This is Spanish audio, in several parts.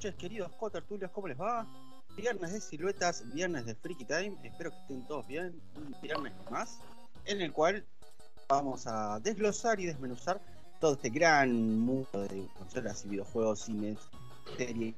Noches, queridos cotertulios, ¿cómo les va? Viernes de siluetas, viernes de Freaky Time, espero que estén todos bien. Un viernes más, en el cual vamos a desglosar y desmenuzar todo este gran mundo de consolas y videojuegos, cines, series.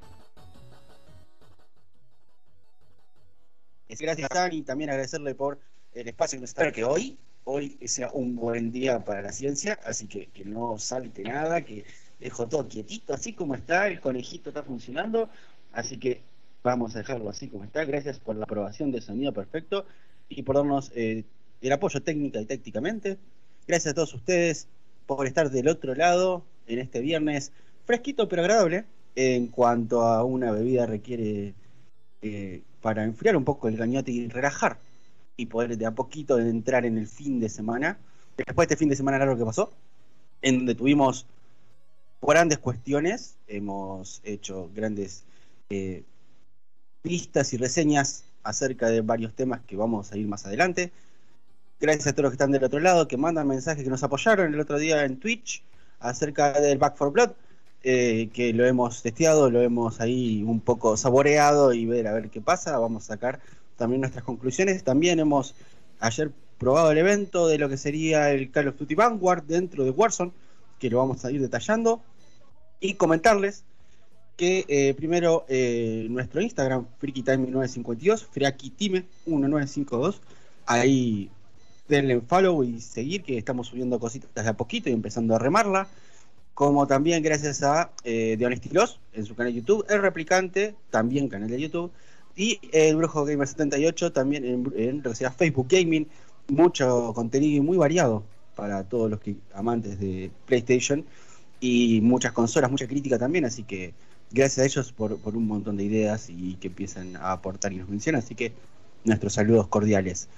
Gracias, Dani, también agradecerle por el espacio que nos está. que hoy, hoy sea un buen día para la ciencia, así que que no salte nada, que dejo todo quietito, así como está, el conejito está funcionando, así que vamos a dejarlo así como está. Gracias por la aprobación de sonido perfecto y por darnos eh, el apoyo técnica y tácticamente. Gracias a todos ustedes por estar del otro lado en este viernes fresquito pero agradable en cuanto a una bebida requiere eh, para enfriar un poco el gañote y relajar y poder de a poquito entrar en el fin de semana. Después de este fin de semana largo que pasó, en donde tuvimos grandes cuestiones, hemos hecho grandes eh, vistas y reseñas acerca de varios temas que vamos a ir más adelante. Gracias a todos los que están del otro lado, que mandan mensajes, que nos apoyaron el otro día en Twitch acerca del Back for Blood, eh, que lo hemos testeado, lo hemos ahí un poco saboreado y ver a ver qué pasa. Vamos a sacar también nuestras conclusiones. También hemos ayer probado el evento de lo que sería el Call of Duty Vanguard dentro de Warzone, que lo vamos a ir detallando. Y comentarles que eh, primero eh, nuestro Instagram, FreakyTime1952, FreakyTime1952, ahí denle follow y seguir, que estamos subiendo cositas de a poquito y empezando a remarla. Como también gracias a eh, The en su canal de YouTube, El Replicante, también canal de YouTube, y el Brujo Gamer 78, también en, sea Facebook Gaming, mucho contenido muy variado para todos los que amantes de PlayStation y muchas consolas, mucha crítica también, así que gracias a ellos por, por un montón de ideas y que empiezan a aportar y nos mencionan, así que nuestros saludos cordiales.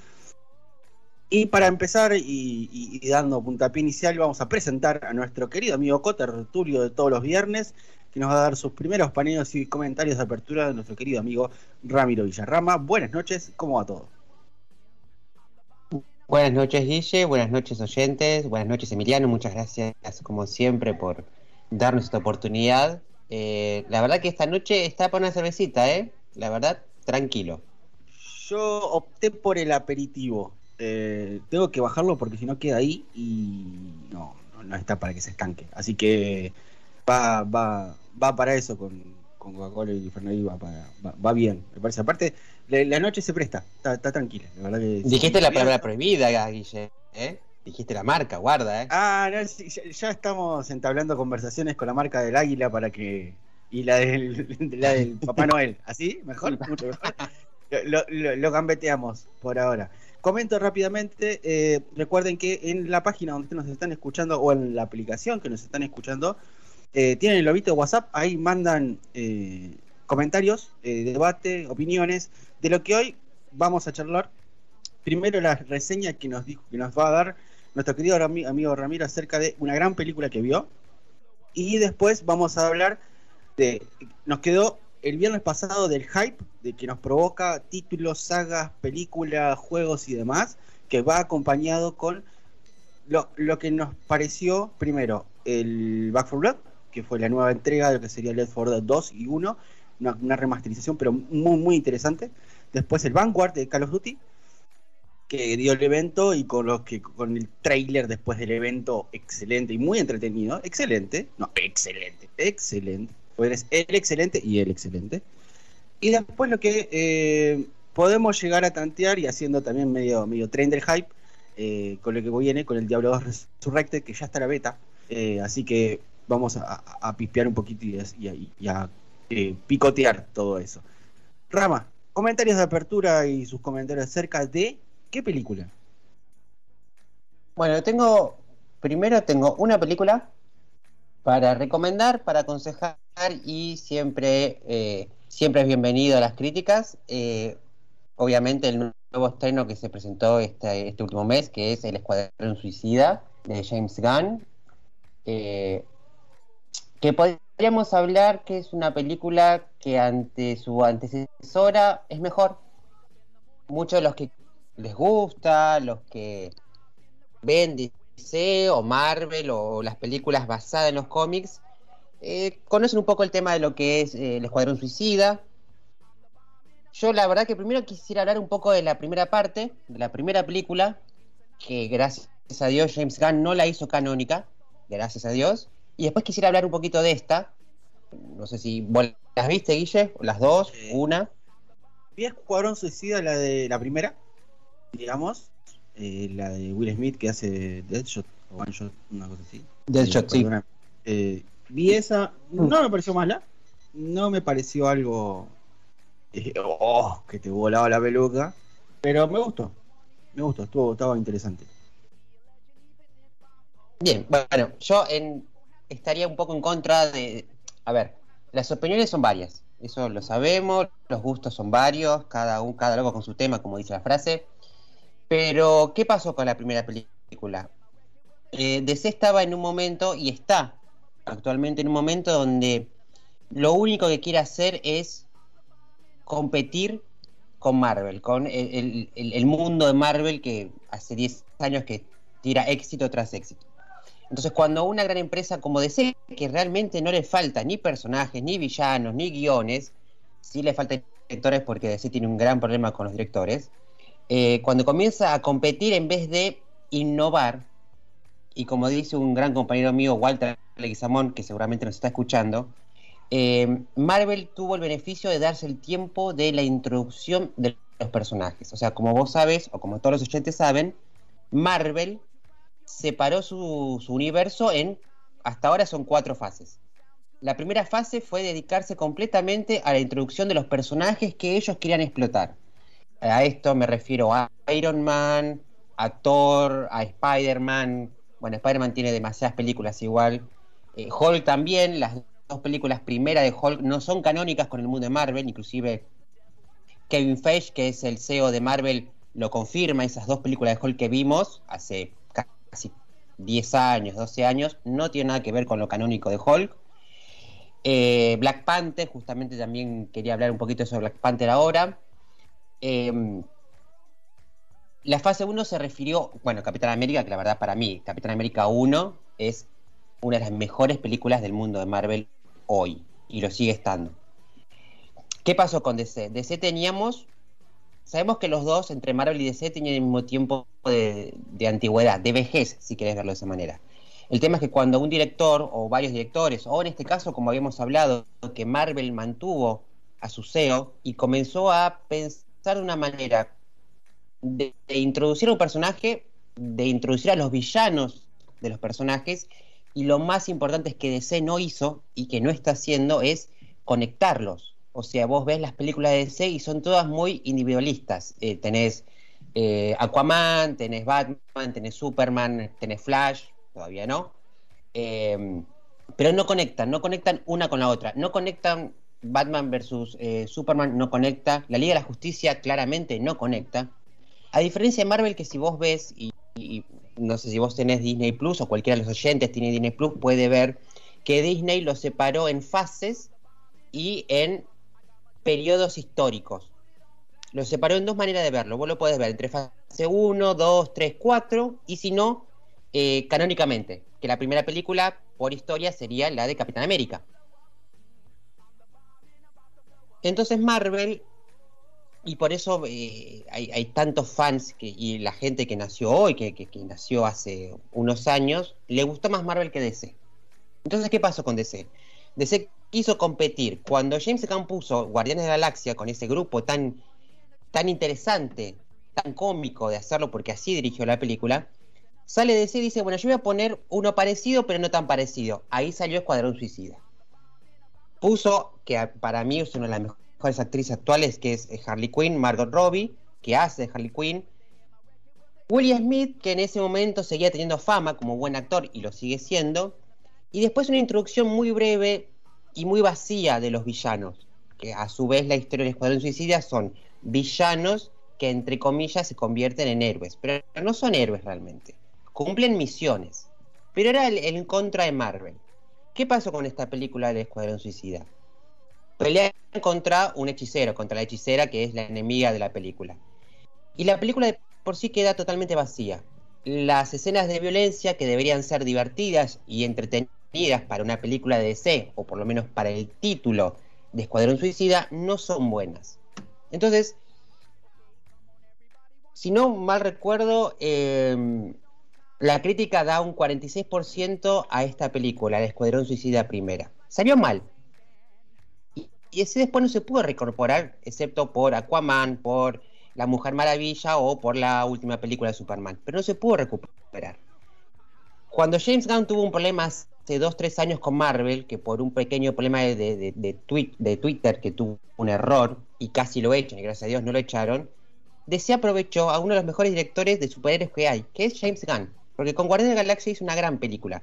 Y para empezar y, dando puntapié inicial, vamos a presentar a nuestro querido amigo Coter Tulio de todos los viernes, que nos va a dar sus primeros paneos y comentarios de apertura de nuestro querido amigo Ramiro Villarrama. Buenas noches, ¿cómo va todo? Buenas noches, Guille, buenas noches, oyentes, buenas noches, Emiliano, muchas gracias, como siempre, por darnos esta oportunidad. Eh, la verdad que esta noche está para una cervecita, ¿eh? La verdad, tranquilo. Yo opté por el aperitivo eh, tengo que bajarlo porque si no queda ahí y no, no, está para que se estanque. Así que va, va, va para eso con, con Coca-Cola y Fernández va, va, bien, me parece. Aparte, la, noche se presta, está, tranquila. Dijiste la palabra prohibida, Guille, ¿eh? Dijiste la marca, guarda, ¿eh? Ah, no, ya, estamos entablando conversaciones con la marca del águila para que. Y la del, la del Papá Noel. ¿Así? ¿Mejor? Mucho mejor. Lo, lo, lo, gambeteamos por ahora. Comento rápidamente, eh, recuerden que en la página donde nos están escuchando o en la aplicación que nos están escuchando, eh, tienen el lobito de WhatsApp, ahí mandan eh, comentarios, debate, opiniones de lo que hoy vamos a charlar. Primero la reseña que nos dijo, que nos va a dar nuestro querido amigo Ramiro acerca de una gran película que vio. Y después vamos a hablar de. Nos quedó el viernes pasado del hype de que nos provoca títulos, sagas, películas, juegos y demás, que va acompañado con lo, que nos pareció primero el Back 4 Blood, que fue la nueva entrega de lo que sería Left 4 Dead 2 y 1, una, remasterización pero muy muy interesante. Después el Vanguard de Call of Duty, que dio el evento y con los que con el trailer después del evento excelente y muy entretenido, excelente, no, excelente, excelente pues el excelente y el excelente. Y después lo que eh, podemos llegar a tantear y haciendo también medio, medio hype eh, con lo que viene, con el Diablo 2 Resurrected, que ya está la beta. Eh, así que vamos a, a, pispear un poquito y, a, picotear todo eso. Rama, comentarios de apertura y sus comentarios acerca de qué película. Bueno, tengo. Primero tengo una película para recomendar, para aconsejar y siempre, eh, siempre es bienvenido a las críticas. Eh, obviamente el nuevo estreno que se presentó este, este, último mes, que es El Escuadrón Suicida de James Gunn, eh, que podríamos hablar que es una película que ante su antecesora es mejor. Muchos de los que les gusta, los que ven DC o Marvel o las películas basadas en los cómics, eh, conocen un poco el tema de lo que es eh, el Escuadrón Suicida. Yo la verdad que primero quisiera hablar un poco de la primera parte, de la primera película, que gracias a Dios James Gunn no la hizo canónica, gracias a Dios. Y después quisiera hablar un poquito de esta. No sé si vos las viste, Guille, las dos, una. Vi Escuadrón Suicida, la de la primera, digamos, eh, la de Will Smith que hace Deadshot o One Shot, una cosa así. Deadshot, sí. Eh, vi esa, no me pareció mala, no me pareció algo oh, que te volaba la peluca, pero me gustó, me gustó, estuvo, estaba interesante. Bien, bueno, yo en, estaría un poco en contra de, a ver, las opiniones son varias, eso lo sabemos, los gustos son varios, cada un, cada loco con su tema, como dice la frase. Pero, ¿qué pasó con la primera película? Eh, DC estaba en un momento y está actualmente en un momento donde lo único que quiere hacer es competir con Marvel, con el, mundo de Marvel que hace 10 años que tira éxito tras éxito. Entonces, cuando una gran empresa como DC, que realmente no le falta ni personajes, ni villanos, ni guiones, sí le faltan directores porque DC tiene un gran problema con los directores, eh, cuando comienza a competir en vez de innovar, y como dice un gran compañero mío, Walter Leguizamón, que seguramente nos está escuchando, eh, Marvel tuvo el beneficio de darse el tiempo de la introducción de los personajes. O sea, como vos sabes, o como todos los oyentes saben, Marvel separó su, universo en, hasta ahora son cuatro fases. La primera fase fue dedicarse completamente a la introducción de los personajes que ellos querían explotar. A esto me refiero a Iron Man, a Thor, a Spider-Man. Bueno, Spider-Man tiene demasiadas películas igual. Eh, Hulk también, las dos películas primeras de Hulk no son canónicas con el mundo de Marvel, inclusive Kevin Feige, que es el CEO de Marvel, lo confirma, esas dos películas de Hulk que vimos hace casi 10 años, 12 años, no tiene nada que ver con lo canónico de Hulk. Eh, Black Panther, justamente también quería hablar un poquito sobre Black Panther ahora. Em, la fase 1 se refirió, bueno, Capitán América, que la verdad para mí, Capitán América 1 es una de las mejores películas del mundo de Marvel hoy, y lo sigue estando. ¿Qué pasó con DC? DC teníamos, sabemos que los dos, entre Marvel y DC, tenían el mismo tiempo de, de antigüedad, de vejez, si querés verlo de esa manera. El tema es que cuando un director o varios directores, o en este caso, como habíamos hablado, que Marvel mantuvo a su CEO y comenzó a pensar de una manera de, introducir a un personaje, de introducir a los villanos de los personajes, y lo más importante es que DC no hizo y que no está haciendo es conectarlos. O sea, vos ves las películas de DC y son todas muy individualistas. Eh, tenés eh, Aquaman, tenés Batman, tenés Superman, tenés Flash, todavía no. Eh, pero no conectan, no conectan una con la otra. No conectan Batman versus Superman, no conecta. La Liga de la Justicia claramente no conecta. A diferencia de Marvel, que si vos ves, y, no sé si vos tenés Disney Plus o cualquiera de los oyentes tiene Disney Plus, puede ver que Disney lo separó en fases y en periodos históricos. Lo separó en dos maneras de verlo. Vos lo podés ver entre fase 1, 2, 3, 4, y si no, eh, canónicamente, que la primera película por historia sería la de Capitán América. Entonces Marvel y por eso eh, hay, tantos fans que, y la gente que nació hoy, que, nació hace unos años, le gustó más Marvel que DC. Entonces, ¿qué pasó con DC? DC quiso competir. Cuando James Gunn puso Guardianes de la Galaxia con ese grupo tan, tan interesante, tan cómico de hacerlo, porque así dirigió la película, sale DC y dice, bueno, yo voy a poner uno parecido, pero no tan parecido. Ahí salió Escuadrón Suicida. Puso, que para mí es una de las mejores actrices actuales, que es eh, Harley Quinn, Margot Robbie, que hace de Harley Quinn. William Smith, que en ese momento seguía teniendo fama como buen actor y lo sigue siendo. Y después una introducción muy breve y muy vacía de los villanos, que a su vez la historia del Escuadrón Suicida son villanos que entre comillas se convierten en héroes, pero no son héroes realmente. Cumplen misiones. Pero era el, contra de Marvel. ¿Qué pasó con esta película del Escuadrón Suicida? pelean contra un hechicero, contra la hechicera que es la enemiga de la película. Y la película de por sí queda totalmente vacía. Las escenas de violencia que deberían ser divertidas y entretenidas para una película de DC, o por lo menos para el título de Escuadrón Suicida, no son buenas. Entonces, si no mal recuerdo, em, la crítica da un 46% a esta película, la Escuadrón Suicida Primera. Salió mal. Y, ese después no se pudo reincorporar, excepto por Aquaman, por La Mujer Maravilla o por la última película de Superman. Pero no se pudo recuperar. Cuando James Gunn tuvo un problema hace dos, tres años con Marvel, que por un pequeño problema de, de, de, de Twitter, que tuvo un error y casi lo echan, y gracias a Dios no lo echaron, DC aprovechó a uno de los mejores directores de superhéroes que hay, que es James Gunn. Porque con Guardián de la Galaxia hizo una gran película.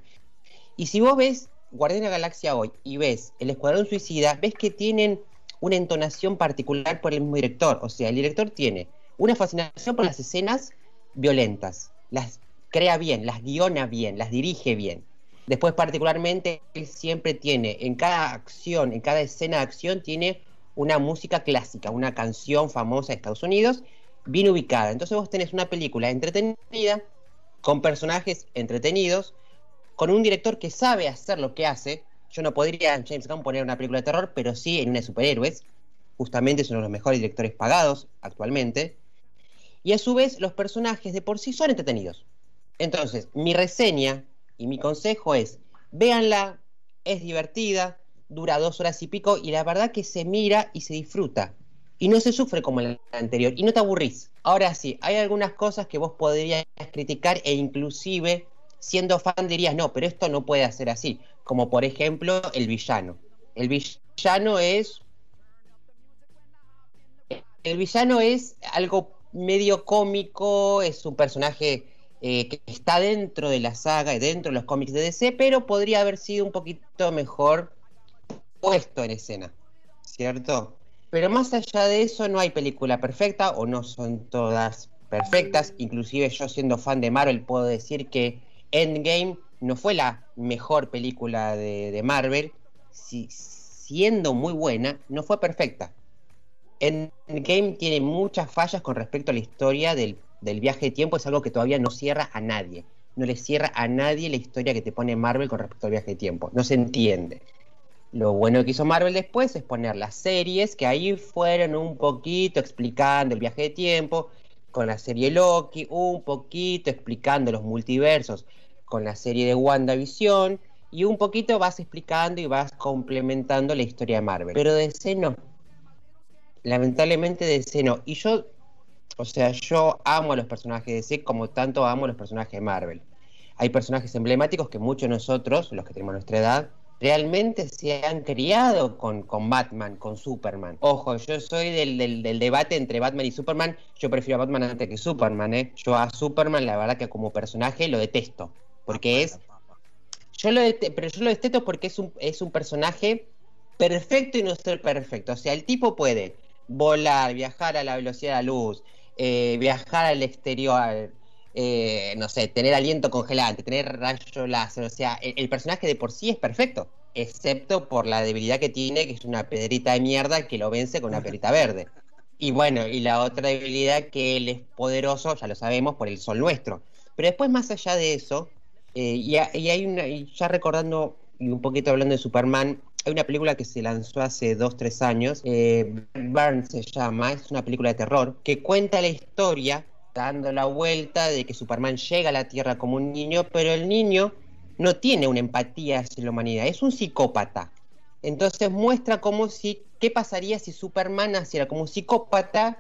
Y si vos ves Guardián de la Galaxia hoy y ves El Escuadrón Suicida, ves que tienen una entonación particular por el mismo director. O sea, el director tiene una fascinación por las escenas violentas. Las crea bien, las guiona bien, las dirige bien. Después, particularmente, él siempre tiene, en cada acción, en cada escena de acción, tiene una música clásica, una canción famosa de Estados Unidos, bien ubicada. Entonces vos tenés una película entretenida, con personajes entretenidos, con un director que sabe hacer lo que hace. Yo no podría en James Gunn poner una película de terror, pero sí en una de superhéroes. Justamente es uno de los mejores directores pagados actualmente. Y a su vez, los personajes de por sí son entretenidos. Entonces, mi reseña y mi consejo es, véanla, es divertida, dura dos horas y pico y la verdad que se mira y se disfruta. Y no se sufre como la anterior y no te aburrís. Ahora sí, hay algunas cosas que vos podrías criticar e inclusive siendo fan dirías, no, pero esto no puede ser así. Como por ejemplo el villano. El villano es... El villano es algo medio cómico, es un personaje eh, que está dentro de la saga y dentro de los cómics de DC, pero podría haber sido un poquito mejor puesto en escena, ¿cierto? Pero más allá de eso no hay película perfecta o no son todas perfectas, inclusive yo siendo fan de Marvel puedo decir que Endgame no fue la mejor película de, de Marvel, si, siendo muy buena, no fue perfecta. Endgame tiene muchas fallas con respecto a la historia del, del viaje de tiempo, es algo que todavía no cierra a nadie. No le cierra a nadie la historia que te pone Marvel con respecto al viaje de tiempo. No se entiende. Lo bueno que hizo Marvel después es poner las series que ahí fueron un poquito explicando el viaje de tiempo, con la serie Loki, un poquito explicando los multiversos con la serie de WandaVision, y un poquito vas explicando y vas complementando la historia de Marvel. Pero DC no. Lamentablemente DC no. Y yo, o sea, yo amo a los personajes de DC como tanto amo a los personajes de Marvel. Hay personajes emblemáticos que muchos de nosotros, los que tenemos nuestra edad, realmente se han criado con, con, Batman, con Superman. Ojo, yo soy del, del, del, debate entre Batman y Superman. Yo prefiero a Batman antes que Superman, ¿eh? Yo a Superman, la verdad que como personaje lo detesto. Porque es. Yo lo detesto, pero yo lo detesto porque es un, es un personaje perfecto y no ser perfecto. O sea, el tipo puede volar, viajar a la velocidad de la luz, eh, viajar al exterior, eh, no sé, tener aliento congelante, tener rayo láser, o sea, el, el, personaje de por sí es perfecto, excepto por la debilidad que tiene, que es una pedrita de mierda que lo vence con una pedrita verde. Y bueno, y la otra debilidad que él es poderoso, ya lo sabemos, por el sol nuestro. Pero después, más allá de eso, eh, y, y, hay una, y ya recordando y un poquito hablando de Superman, hay una película que se lanzó hace dos, tres años, eh, Burn se llama, es una película de terror, que cuenta la historia dando la vuelta de que Superman llega a la Tierra como un niño, pero el niño no tiene una empatía hacia la humanidad, es un psicópata. Entonces muestra como si, qué pasaría si Superman naciera como un psicópata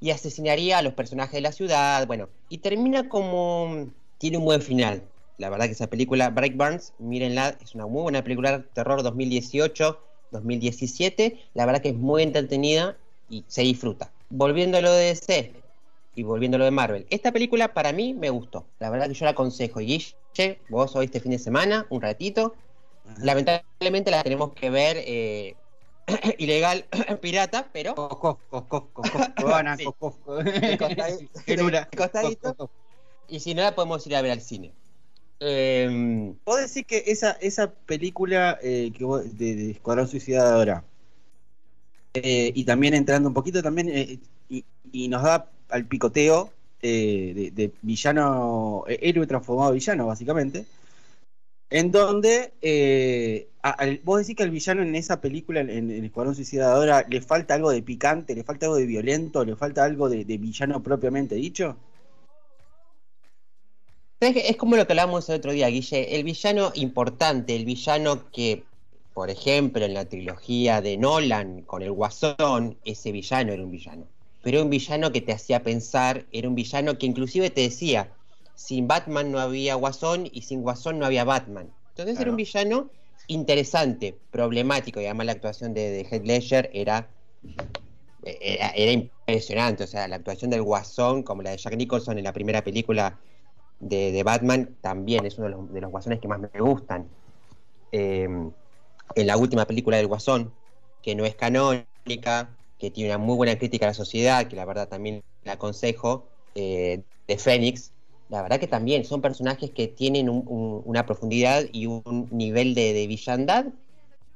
y asesinaría a los personajes de la ciudad, bueno, y termina como, tiene un buen final. La verdad que esa película, Break Burns, mírenla, es una muy buena película terror 2018, 2017, la verdad que es muy entretenida y se disfruta. Volviendo a lo de DC, y volviendo a lo de Marvel. Esta película para mí me gustó. La verdad que yo la aconsejo. Guille, vos hoy este fin de semana, un ratito. Lamentablemente la tenemos que ver eh, ilegal, pirata, pero. Y si no, la podemos ir a ver al cine. Eh, Vos decís que esa, esa película eh, que vos, de, de Escuadrón Suicidadora, eh, y también entrando un poquito también, eh, y, y nos da al picoteo eh, de, de, villano, héroe transformado a villano, básicamente. En donde eh, vos decís que al villano en esa película, en, el Escuadrón Suicidadora, le falta algo de picante, le falta algo de violento, le falta algo de, villano propiamente dicho. Es como lo que hablábamos el otro día, Guille. El villano importante, el villano que, por ejemplo, en la trilogía de Nolan con el Guasón, ese villano era un villano. Pero era un villano que te hacía pensar, era un villano que inclusive te decía, sin Batman no había Guasón y sin Guasón no había Batman. Entonces era un villano interesante, problemático, y además la actuación de, Heath Ledger era, era, impresionante, o sea, la actuación del Guasón, como la de Jack Nicholson en la primera película de, Batman, también es uno de los, Guasones que más me gustan. Em, en la última película del Guasón, que no es canónica, que tiene una muy buena crítica a la sociedad, que la verdad también la aconsejo, eh, de Fénix, la verdad que también son personajes que tienen una profundidad y un nivel de, villandad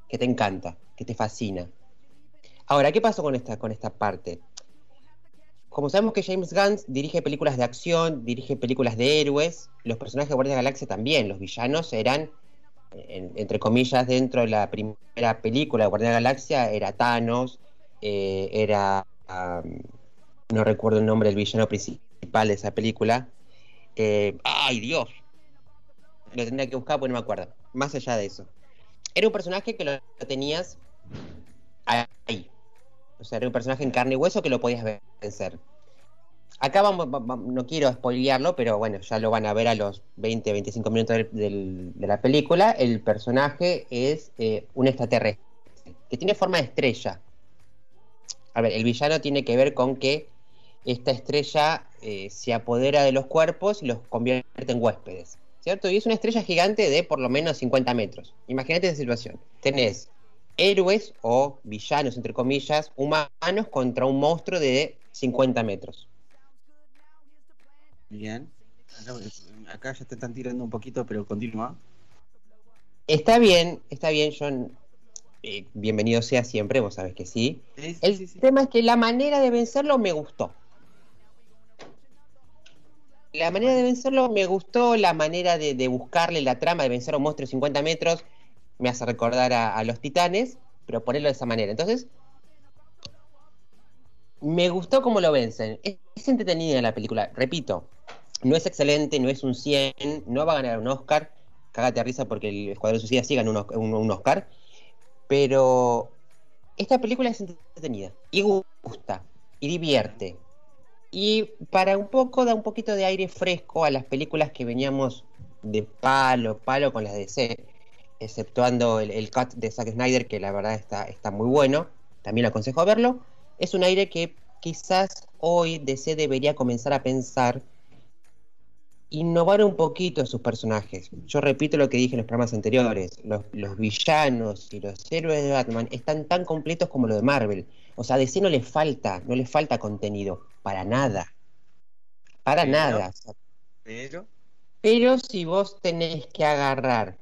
que te encanta, que te fascina. Ahora, ¿qué pasó con esta, con esta parte? Como sabemos que James Gunn dirige películas de acción, dirige películas de héroes, los personajes de Guardia de la Galaxia también, los villanos eran, entre comillas, dentro de la primera película de Guardia de la Galaxia, era Thanos, eh, era, no recuerdo el nombre del villano principal de esa película, ¡Ay, Dios! Lo tendría que buscar porque no me acuerdo. Más allá de eso. Era un personaje que lo tenías ahí. O sea, era un personaje en carne y hueso que lo podías vencer. Acá vamos, no quiero spoilearlo, pero bueno, ya lo van a ver a los 20, 25 minutos de, la película. El personaje es eh, un extraterrestre que tiene forma de estrella. A ver, el villano tiene que ver con que esta estrella eh, se apodera de los cuerpos y los convierte en huéspedes, ¿cierto? Y es una estrella gigante de por lo menos 50 metros. Imagínate esa situación. Tenés héroes o villanos, entre comillas, humanos contra un monstruo de 50 metros. Bien. Acá ya te están tirando un poquito, pero continúa. Está bien, está bien, John. Eh, bienvenido sea siempre, vos sabés que sí. El tema es que la manera de vencerlo me gustó la manera de vencerlo me gustó, la manera de, buscarle la trama de vencer a un monstruo de 50 metros me hace recordar a, los titanes, pero ponerlo de esa manera. Entonces, me gustó cómo lo vencen. Es, entretenida la película, repito, no es excelente, no es un 100, no va a ganar un Oscar, cágate a risa porque el Escuadrón Suicida sí ganó un, un Oscar, pero esta película es entretenida y gusta y divierte y para un poco, da un poquito de aire fresco a las películas que veníamos de palo, palo con las de DC, exceptuando el, cut de Zack Snyder, que la verdad está, está muy bueno, también aconsejo verlo. Es un aire que quizás hoy DC debería comenzar a pensar innovar un poquito a sus personajes. Yo repito lo que dije en los programas anteriores, los, los, villanos y los héroes de Batman están tan completos como los de Marvel. O sea, a DC no le falta, no le falta contenido, para nada. Para nada. Pero. Pero si vos tenés que agarrar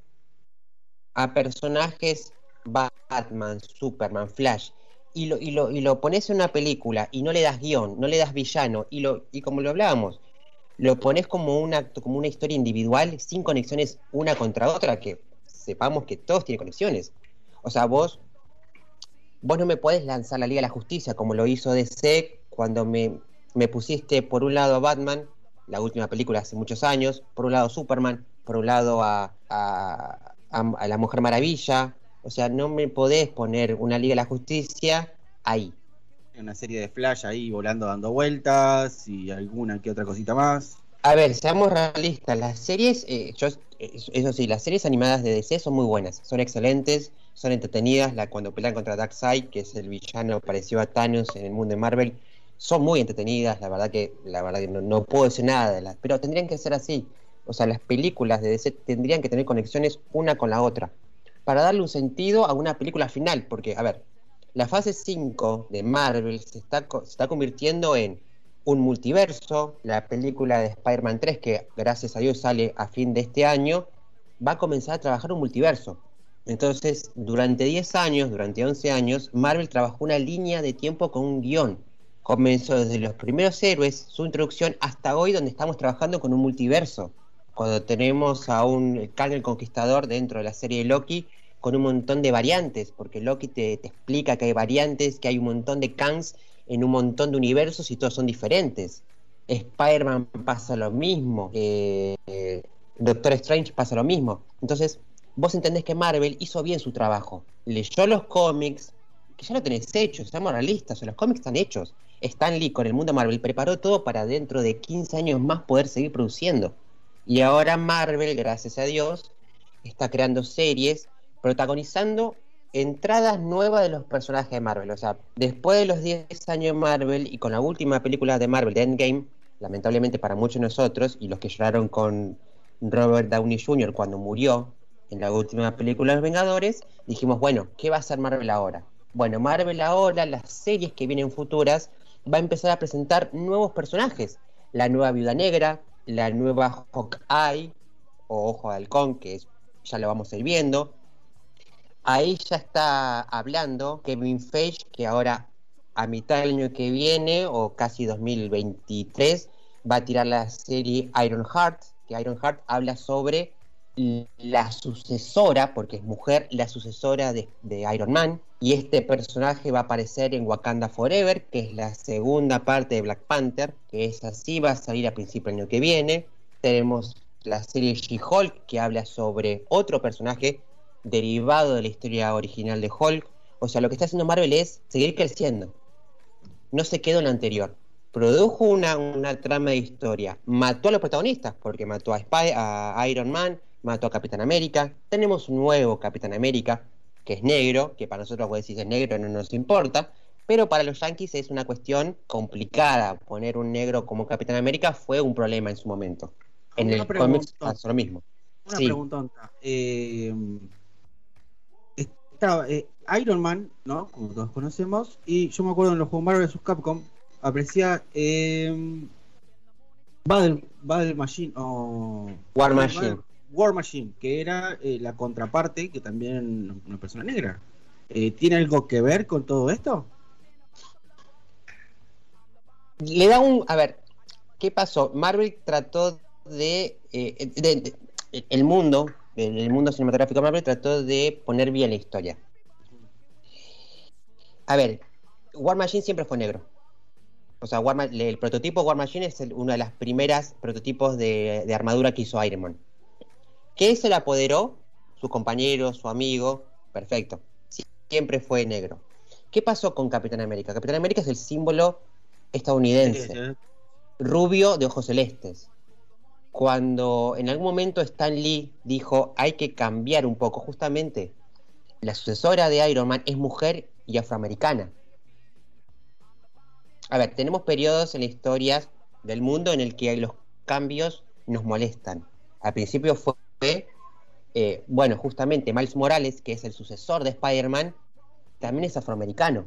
a personajes Batman, Superman, Flash, y lo, y lo, y lo pones en una película y no le das guion, no le das villano, y lo, y como lo hablábamos, lo pones como una, como una historia individual, sin conexiones una contra otra, que sepamos que todos tienen conexiones. O sea, vos, vos no me podés lanzar la Liga de la Justicia como lo hizo DC cuando me, me pusiste por un lado a Batman, la última película hace muchos años, por un lado Superman, por un lado a, a, a la Mujer Maravilla. O sea, no me podés poner una Liga de la Justicia ahí. Una serie de Flash ahí volando dando vueltas y alguna que otra cosita más. A ver, seamos realistas, las series, eh, yo, eso sí, las series animadas de DC son muy buenas, son excelentes, son entretenidas, la, cuando pelean contra Darkseid, que es el villano parecido a Thanos en el mundo de Marvel, son muy entretenidas, la verdad que, la verdad que no, puedo decir nada de las, pero tendrían que ser así, o sea, las películas de DC tendrían que tener conexiones una con la otra, para darle un sentido a una película final, porque, a ver, la fase 5 de Marvel se está, se está convirtiendo en un multiverso. La película de Spider-Man 3, que gracias a Dios sale a fin de este año, va a comenzar a trabajar un multiverso. Entonces, durante 10 años, durante 11 años, Marvel trabajó una línea de tiempo con un guion. Comenzó desde los primeros héroes, su introducción, hasta hoy donde estamos trabajando con un multiverso. Cuando tenemos a un Kang el Conquistador dentro de la serie de Loki con un montón de variantes, porque Loki te, explica que hay variantes, que hay un montón de Kangs en un montón de universos y todos son diferentes. Spider-Man pasa lo mismo, eh, Doctor Strange pasa lo mismo. Entonces, vos entendés que Marvel hizo bien su trabajo. Leyó los cómics, que ya lo tenés hecho, seamos realistas, los cómics están hechos. Stan Lee con el mundo Marvel preparó todo para dentro de 15 años más poder seguir produciendo. Y ahora Marvel, gracias a Dios, está creando series, protagonizando entradas nuevas de los personajes de Marvel. O sea, después de los 10 años de Marvel y con la última película de Marvel, de Endgame, lamentablemente para muchos de nosotros y los que lloraron con Robert Downey Jr. cuando murió en la última película de Los Vengadores, dijimos, bueno, ¿qué va a hacer Marvel ahora? Bueno, Marvel ahora, las series que vienen futuras, va a empezar a presentar nuevos personajes. La nueva Viuda Negra, la nueva Hawkeye, o Ojo de Halcón, que es, ya lo vamos a ir viendo. Ahí ya está hablando Kevin Feige, que ahora a mitad del año que viene, o casi 2023, va a tirar la serie Iron Heart, que Iron Heart habla sobre la sucesora, porque es mujer, la sucesora de, Iron Man, y este personaje va a aparecer en Wakanda Forever, que es la segunda parte de Black Panther, que es así, va a salir a principio del año que viene. Tenemos la serie She-Hulk, que habla sobre otro personaje derivado de la historia original de Hulk. O sea, lo que está haciendo Marvel es seguir creciendo. No se quedó en lo anterior produjo una, una, trama de historia, mató a los protagonistas, porque mató a, Spy, a Iron Man, mató a Capitán América, tenemos un nuevo Capitán América, que es negro, que para nosotros puede decir es negro, no nos importa, pero para los yankees es una cuestión complicada. Poner un negro como Capitán América fue un problema en su momento. En el cómic pasó lo mismo. Una pregunta. Eh, eh, Iron Man, ¿no? Como todos conocemos, y yo me acuerdo en los juegos Marvel vs. Capcom, aprecia eh, Battle, Machine o War Machine. War Machine, que era eh, la contraparte, que también una persona negra. Eh, ¿Tiene algo que ver con todo esto? Le da un. A ver, ¿qué pasó? Marvel trató de. Eh, el mundo, el mundo cinematográfico Marvel trató de poner bien la historia. A ver, War Machine siempre fue negro. O sea, el prototipo War Machine es uno de los primeros prototipos de, armadura que hizo Iron Man. ¿Qué se le apoderó? Su compañero, su amigo. Perfecto. Siempre fue negro. ¿Qué pasó con Capitán América? Capitán América es el símbolo estadounidense. Rubio de ojos celestes. Cuando en algún momento Stan Lee dijo hay que cambiar un poco, justamente la sucesora de Iron Man es mujer y afroamericana a ver, tenemos periodos en la historia del mundo en el que los cambios nos molestan. Al principio fue, eh, bueno, justamente Miles Morales, que es el sucesor de Spider-Man, también es afroamericano.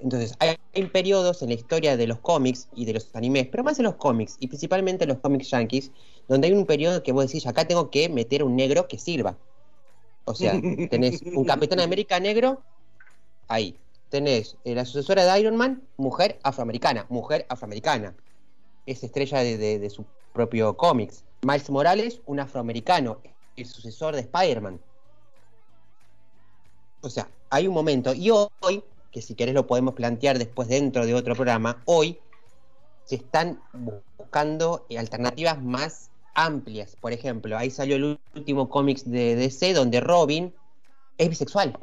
Entonces, hay, periodos en la historia de los cómics y de los animes, pero más en los cómics, y principalmente en los cómics yankees, donde hay un periodo que vos decís, acá tengo que meter un negro que sirva. O sea, tenés un Capitán América negro, ahí tenés eh, la sucesora de Iron Man, mujer afroamericana, mujer afroamericana. Es estrella de, su propio cómics. Miles Morales, un afroamericano, el sucesor de Spider-Man. O sea, hay un momento, y hoy, que si querés lo podemos plantear después dentro de otro programa, hoy se están buscando alternativas más amplias. Por ejemplo, ahí salió el último cómics de DC donde Robin es bisexual.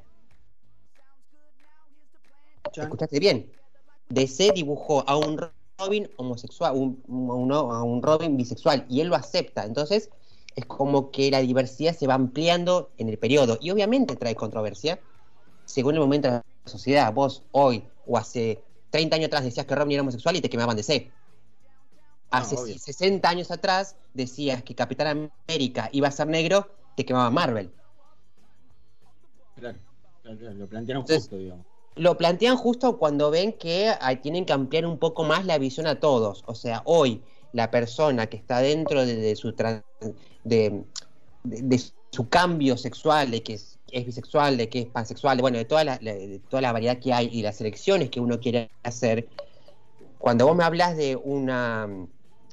Escuchaste bien. DC dibujó a un Robin homosexual, a un Robin bisexual, y él lo acepta. Entonces, es como que la diversidad se va ampliando en el periodo. Y obviamente trae controversia según el momento de la sociedad. Vos hoy o hace 30 años atrás decías que Robin era homosexual y te quemaban DC. Hace 60 años atrás decías que Capitán América iba a ser negro, te quemaba Marvel. Claro, lo plantearon justo, digamos lo plantean justo cuando ven que tienen que ampliar un poco más la visión a todos. O sea, hoy la persona que está dentro de, su de, su cambio sexual, de que es, bisexual, de que es pansexual, de, bueno, de toda, la, toda la variedad que hay y las elecciones que uno quiere hacer, cuando vos me hablas de una,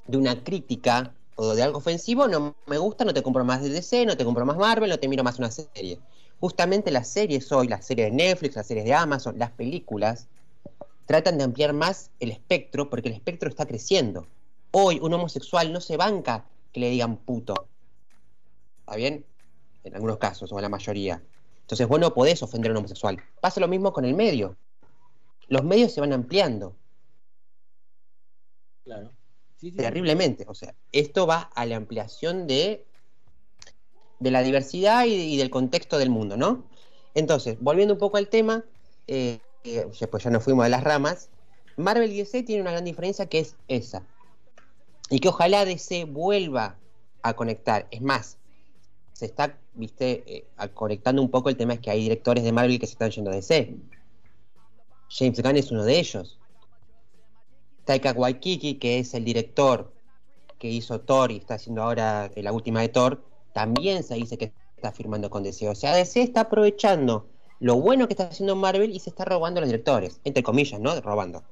de una crítica o de algo ofensivo, no me gusta, no te compro más de DC, no te compro más Marvel, no te miro más una serie. Justamente las series hoy, las series de Netflix, las series de Amazon, las películas, tratan de ampliar más el espectro porque el espectro está creciendo. Hoy un homosexual no se banca que le digan puto. ¿Está bien? En algunos casos, o en la mayoría. Entonces vos no podés ofender a un homosexual. Pasa lo mismo con el medio. Los medios se van ampliando. Claro. Sí, sí, terriblemente. O sea, esto va a la ampliación de, de la diversidad y, del contexto del mundo, ¿no? Entonces, volviendo un poco al tema, eh, pues ya nos fuimos de las ramas, Marvel y DC tienen una gran diferencia que es esa. Y que ojalá DC vuelva a conectar. Es más, se está, viste, eh, conectando un poco el tema es que hay directores de Marvel que se están yendo a DC. James Gunn es uno de ellos. Taika Waikiki, que es el director que hizo Thor y está haciendo ahora la última de Thor, también se dice que está firmando con DC. O sea, DC está aprovechando lo bueno que está haciendo Marvel y se está robando a los directores, entre comillas, ¿no? Robando.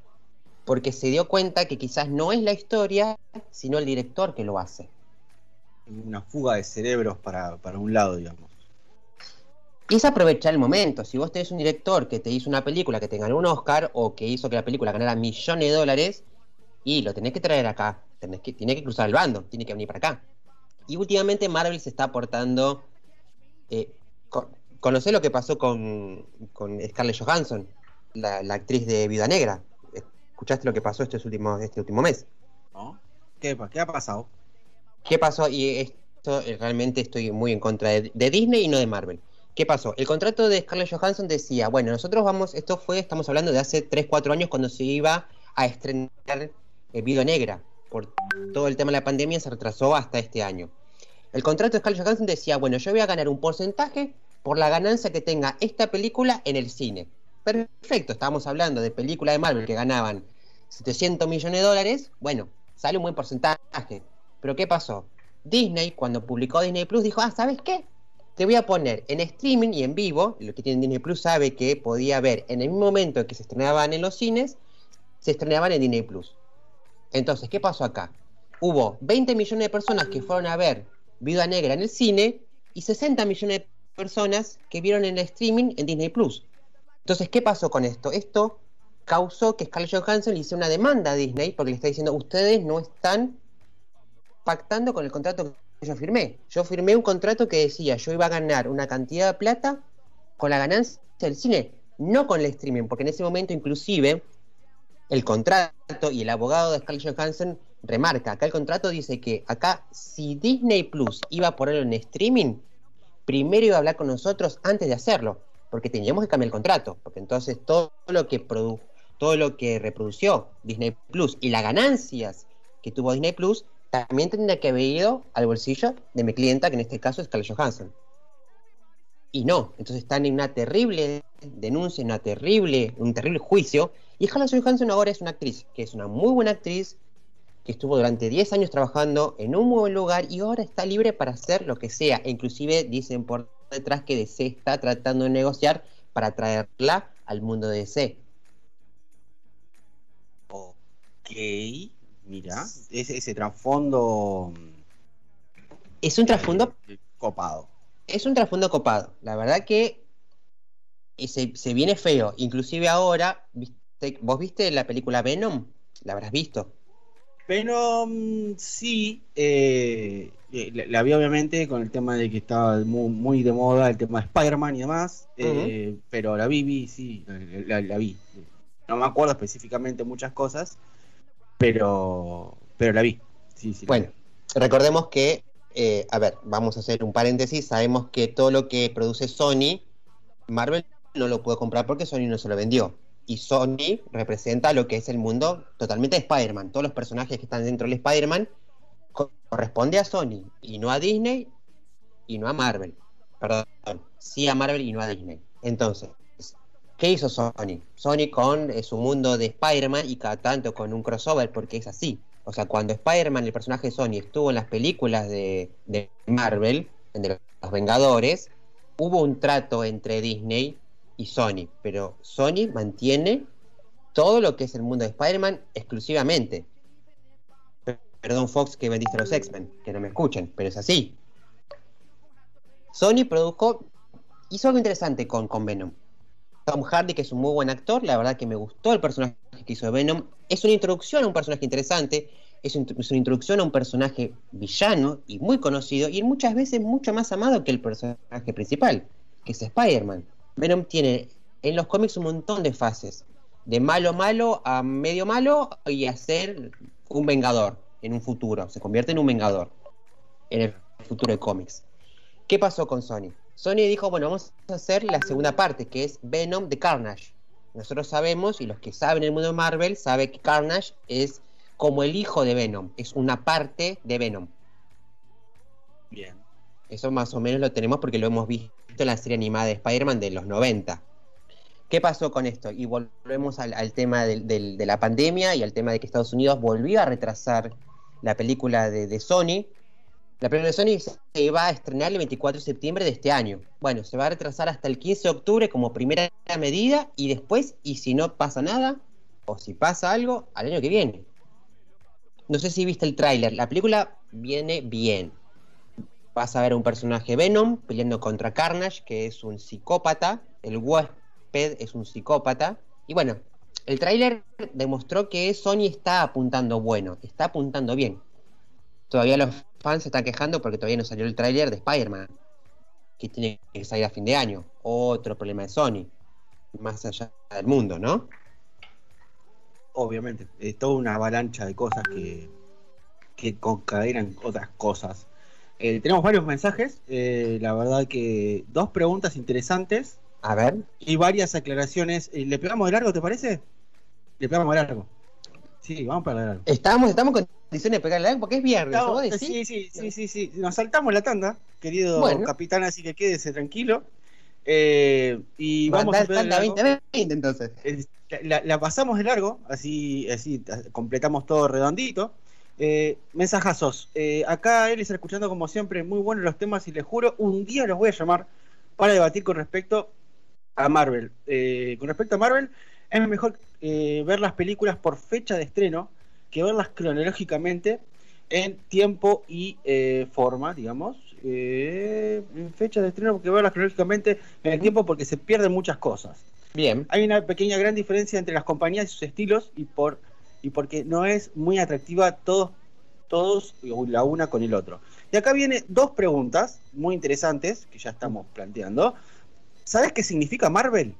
Porque se dio cuenta que quizás no es la historia, sino el director que lo hace. Una fuga de cerebros para, para un lado, digamos. Y es aprovechar el momento. Si vos tenés un director que te hizo una película que te ganó un Oscar o que hizo que la película ganara millones de dólares, y lo tenés que traer acá. Tenés que, tiene que cruzar el bando, tiene que venir para acá. Y últimamente Marvel se está aportando. Eh, con, ¿Conocés lo que pasó con, con Scarlett Johansson, la, la, actriz de Viuda Negra? ¿Escuchaste lo que pasó este último, este último mes? ¿No? ¿Qué, ¿Qué ha pasado? ¿Qué pasó? Y esto eh, realmente estoy muy en contra de, de Disney y no de Marvel. ¿Qué pasó? El contrato de Scarlett Johansson decía, bueno, nosotros vamos, esto fue, estamos hablando de hace 3, 4 años cuando se iba a estrenar eh, Viuda Negra. Por todo el tema de la pandemia se retrasó hasta este año. El contrato de Scarlett Johansson decía, bueno, yo voy a ganar un porcentaje por la ganancia que tenga esta película en el cine. Perfecto, estábamos hablando de películas de Marvel que ganaban 700 millones de dólares, bueno, sale un buen porcentaje. Pero ¿qué pasó? Disney, cuando publicó Disney Plus, dijo, ah, ¿sabes qué? te voy a poner en streaming y en vivo, lo que tiene Disney Plus sabe que podía ver en el mismo momento en que se estrenaban en los cines, se estrenaban en Disney Plus. Entonces, ¿qué pasó acá? Hubo 20 millones de personas que fueron a ver Viuda Negra en el cine y 60 millones de personas que vieron en el streaming en Disney Plus. Entonces, ¿qué pasó con esto? Esto causó que Scarlett Johansson le una demanda a Disney porque le está diciendo, ustedes no están pactando con el contrato yo firmé. Yo firmé un contrato que decía, yo iba a ganar una cantidad de plata con la ganancia del cine, no con el streaming, porque en ese momento inclusive el contrato y el abogado de Scarlett Johansson remarca, acá el contrato dice que acá si Disney Plus iba a ponerlo en streaming, primero iba a hablar con nosotros antes de hacerlo, porque teníamos que cambiar el contrato, porque entonces todo lo que produ todo lo que reprodució Disney Plus y las ganancias que tuvo Disney Plus también tendría que haber ido al bolsillo de mi clienta, que en este caso es Scarlett Johansson. Y no, entonces están en una terrible denuncia, en una terrible, un terrible juicio. Y Scarlett Johansson ahora es una actriz, que es una muy buena actriz, que estuvo durante 10 años trabajando en un muy buen lugar y ahora está libre para hacer lo que sea. Inclusive dicen por detrás que DC está tratando de negociar para traerla al mundo de DC. Ok. Mira, ese, ese trasfondo. Es un trasfondo. Eh, copado. Es un trasfondo copado. La verdad que se, se viene feo. Inclusive ahora, ¿viste, ¿vos viste la película Venom? La habrás visto. Venom, sí. Eh, la, la, vi obviamente con el tema de que estaba muy, muy de moda el tema de Spider-Man y demás. Uh -huh. eh, pero la vi, vi, sí, la, la, vi. No me acuerdo específicamente muchas cosas pero, pero la vi. Sí, sí, bueno, recordemos que, eh, a ver, vamos a hacer un paréntesis, sabemos que todo lo que produce Sony, Marvel no lo pudo comprar porque Sony no se lo vendió. Y Sony representa lo que es el mundo totalmente de Spider-Man. Todos los personajes que están dentro del Spider-Man corresponde a Sony y no a Disney y no a Marvel. Perdón, sí a Marvel y no a Disney. Entonces, ¿Qué hizo Sony? Sony con eh, su mundo de Spider-Man y cada tanto con un crossover, porque es así. O sea, cuando Spider-Man, el personaje de Sony, estuvo en las películas de, Marvel, de los Vengadores, hubo un trato entre Disney y Sony, pero Sony mantiene todo lo que es el mundo de Spider-Man exclusivamente. perdón Fox que vendiste a los X-Men, que no me escuchen, pero es así. Sony produjo, hizo algo interesante con, con Venom. Tom Hardy, que es un muy buen actor, la verdad que me gustó el personaje que hizo de Venom. Es una introducción a un personaje interesante, es, una introducción a un personaje villano y muy conocido, y muchas veces mucho más amado que el personaje principal, que es Spider-Man. Venom tiene en los cómics un montón de fases, de malo malo a medio malo y a ser un vengador en un futuro, se convierte en un vengador en el futuro de cómics. ¿Qué pasó con Sony? Sony dijo, bueno, vamos a hacer la segunda parte, que es Venom de Carnage. Nosotros sabemos, y los que saben el mundo de Marvel, saben que Carnage es como el hijo de Venom, es una parte de Venom. Bien. Eso más o menos lo tenemos porque lo hemos visto en la serie animada de Spider-Man de los 90. ¿Qué pasó con esto? Y volvemos al, tema de la pandemia y al tema de que Estados Unidos volvió a retrasar la película de, Sony. La película de Sony se va a estrenar el 24 de septiembre de este año. Bueno, se va a retrasar hasta el 15 de octubre como primera medida y después, y si no pasa nada, o si pasa algo, al año que viene. No sé si viste el tráiler. La película viene bien. Vas a ver un personaje Venom peleando contra Carnage, que es un psicópata. El huésped es un psicópata. Y bueno, el tráiler demostró que Sony está apuntando bueno, está apuntando bien. Todavía los fans se están quejando porque todavía no salió el tráiler de Spider-Man, que tiene que salir a fin de año. Otro problema de Sony, más allá del mundo, ¿no? Obviamente, es toda una avalancha de cosas que, que concadenan otras cosas. Eh, tenemos varios mensajes, eh, la verdad que dos preguntas interesantes a ver. Y varias aclaraciones. Eh, ¿Le pegamos de largo, te parece? Le pegamos de largo. Sí, vamos para largo. Estamos, estamos en condiciones de pegar largo porque es viernes. sí, sí, sí, sí, sí. Nos saltamos la tanda, querido capitán, así que quédese tranquilo. Eh, y vamos a tanda 20, entonces. La, pasamos de largo, así, así completamos todo redondito. Eh, mensajazos. Eh, acá él está escuchando como siempre, muy buenos los temas y les juro, un día los voy a llamar para debatir con respecto a Marvel. Eh, con respecto a Marvel, es mejor ver las películas por fecha de estreno que verlas cronológicamente en tiempo y forma, digamos. en fecha de estreno que verlas cronológicamente en el tiempo porque se pierden muchas cosas. Bien. Hay una pequeña gran diferencia entre las compañías y sus estilos y por y porque no es muy atractiva todos todos la una con el otro. Y acá viene dos preguntas muy interesantes que ya estamos planteando. ¿Sabes qué significa Marvel?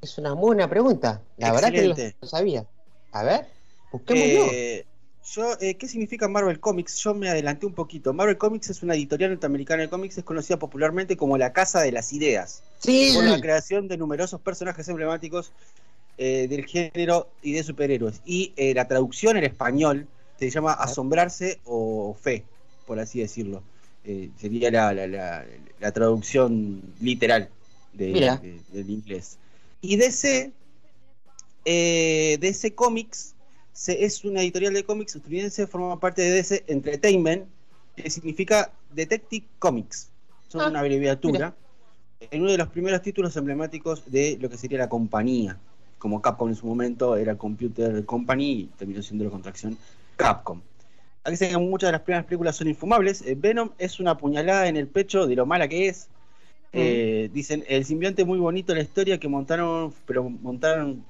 Es una buena pregunta. La verdad que no lo sabía. A ver, busquémoslo. Eh, yo, eh, ¿Qué significa Marvel Comics? Yo me adelanté un poquito. Marvel Comics es una editorial norteamericana de cómics, es conocida popularmente como la Casa de las Ideas. Sí. Por la creación de numerosos personajes emblemáticos eh, del género y de superhéroes. Y la traducción en español se llama Asombrarse o Fe, por así decirlo. Eh, sería la, la, traducción literal de, del inglés. Y DC, eh, DC Comics es una editorial de cómics estadounidense, forma parte de DC Entertainment, que significa Detective Comics. Son ah, una abreviatura. En uno de los primeros títulos emblemáticos de lo que sería la compañía. Como Capcom en su momento era Computer Company y terminó siendo la contracción Capcom. Aquí se que muchas de las primeras películas son infumables. Eh, Venom es una puñalada en el pecho de lo mala que es. Eh, dicen, el simbionte muy bonito la historia que montaron, pero montaron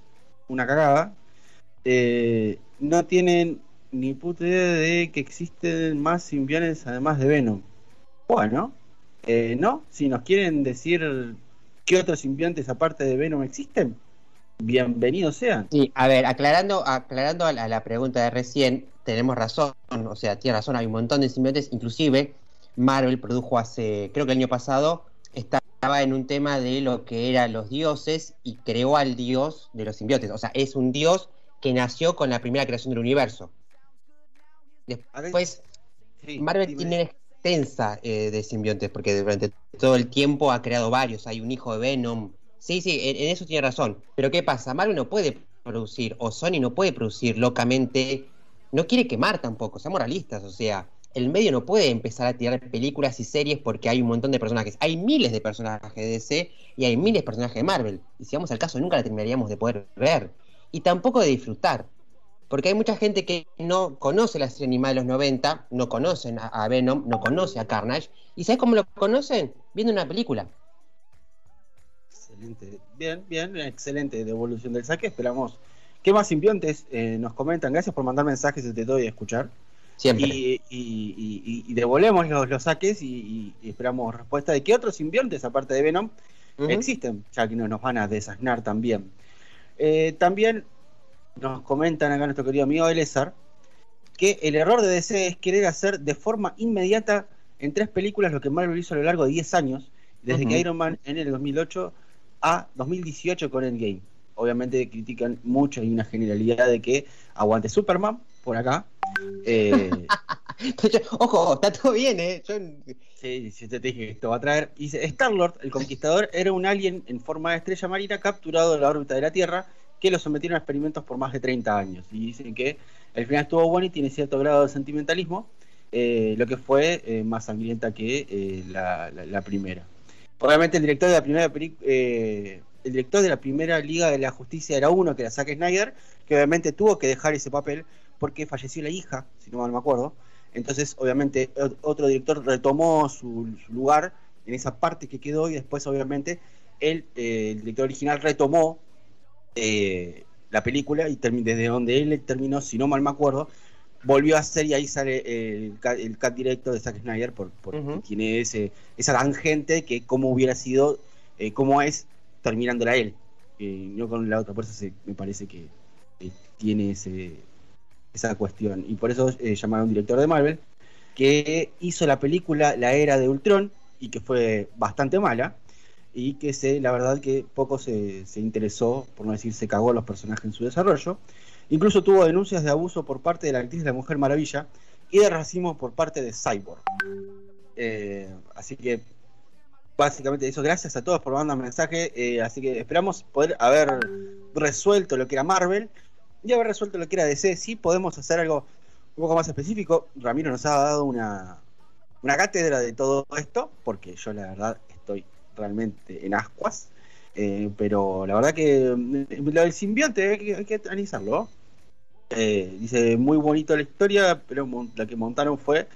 una cagada. Eh, no tienen ni puta idea de que existen más simbiones además de Venom. Bueno, ¿no? Si nos quieren decir qué otros simbiontes aparte de Venom existen, bienvenidos sean. Sí, a ver, aclarando, aclarando a la pregunta de recién, tenemos razón, o sea, tiene razón, hay un montón de simbiontes, inclusive Marvel produjo hace, creo que el año pasado, estaba en un tema de lo que eran los dioses y creó al dios de los simbiontes, o sea, es un dios que nació con la primera creación del universo. Después, Marvel tiene una extensa eh, de simbiontes, porque durante todo el tiempo ha creado varios, hay un hijo de Venom, sí, sí, en eso tiene razón, pero ¿qué pasa? Marvel no puede producir, o Sony no puede producir locamente no quiere quemar tampoco, seamos realistas, o sea, el medio no puede empezar a tirar películas y series porque hay un montón de personajes. Hay miles de personajes de DC y hay miles de personajes de Marvel. Y si vamos al caso, nunca la terminaríamos de poder ver. Y tampoco de disfrutar. Porque hay mucha gente que no conoce la serie animada de los 90, no conocen a, Venom, no conoce a Carnage. ¿Y sabes cómo lo conocen? Viendo una película. Excelente. Bien, bien, excelente devolución del saque. Esperamos. ¿Qué más simbiontes eh, nos comentan? Gracias por mandar mensajes, te doy a escuchar. Siempre. Y, y, devolvemos los, saques y, esperamos respuesta de qué otros simbiontes, aparte de Venom, existen, ya que nos van a desasnar también. Eh, también nos comentan acá nuestro querido amigo Elezar que el error de DC es querer hacer de forma inmediata en tres películas lo que Marvel hizo a lo largo de 10 años, desde que Iron Man en el 2008 a 2018 con Endgame. Obviamente critican mucho, hay una generalidad de que aguante Superman por acá. Eh, Ojo, está todo bien, ¿eh? Sí, sí, te dije que esto va a traer. Dice: Star-Lord, el conquistador, era un alien en forma de estrella marina capturado en la órbita de la Tierra que lo sometieron a experimentos por más de 30 años. Y dicen que el final estuvo bueno y tiene cierto grado de sentimentalismo, eh, lo que fue eh, más sangrienta que eh, la, primera. Obviamente el director de la primera el director de la primera Liga de la Justicia era uno, que era Zack Snyder, que obviamente tuvo que dejar ese papel porque falleció la hija, si no mal me acuerdo. Entonces, obviamente, otro director retomó su, lugar en esa parte que quedó y después, obviamente, el director original retomó eh, la película y desde donde él terminó, si no mal me acuerdo, volvió a hacer y ahí sale el, el cut directo de Zack Snyder por, tiene ese, esa tangente que como hubiera sido, eh, como es terminándola él, eh, no con la otra fuerza me parece que tiene ese, esa cuestión y por eso llamaron a un director de Marvel que hizo la película La Era de Ultron y que fue bastante mala y que se, la verdad que poco se, interesó, por no decir se cagó a los personajes en su desarrollo. Incluso tuvo denuncias de abuso por parte de la actriz de la Mujer Maravilla y de racismo por parte de Cyborg. Eh, así que básicamente eso, gracias a todos por mandar mensaje. Eh, así que esperamos poder haber resuelto lo que era Marvel y haber resuelto lo que era DC. Si podemos hacer algo un poco más específico. Ramiro nos ha dado una, una cátedra de todo esto, porque yo la verdad estoy realmente en ascuas. Eh, pero la verdad que mm, lo del simbionte hay que, analizarlo. Eh, dice, muy bonito la historia, pero la que montaron fue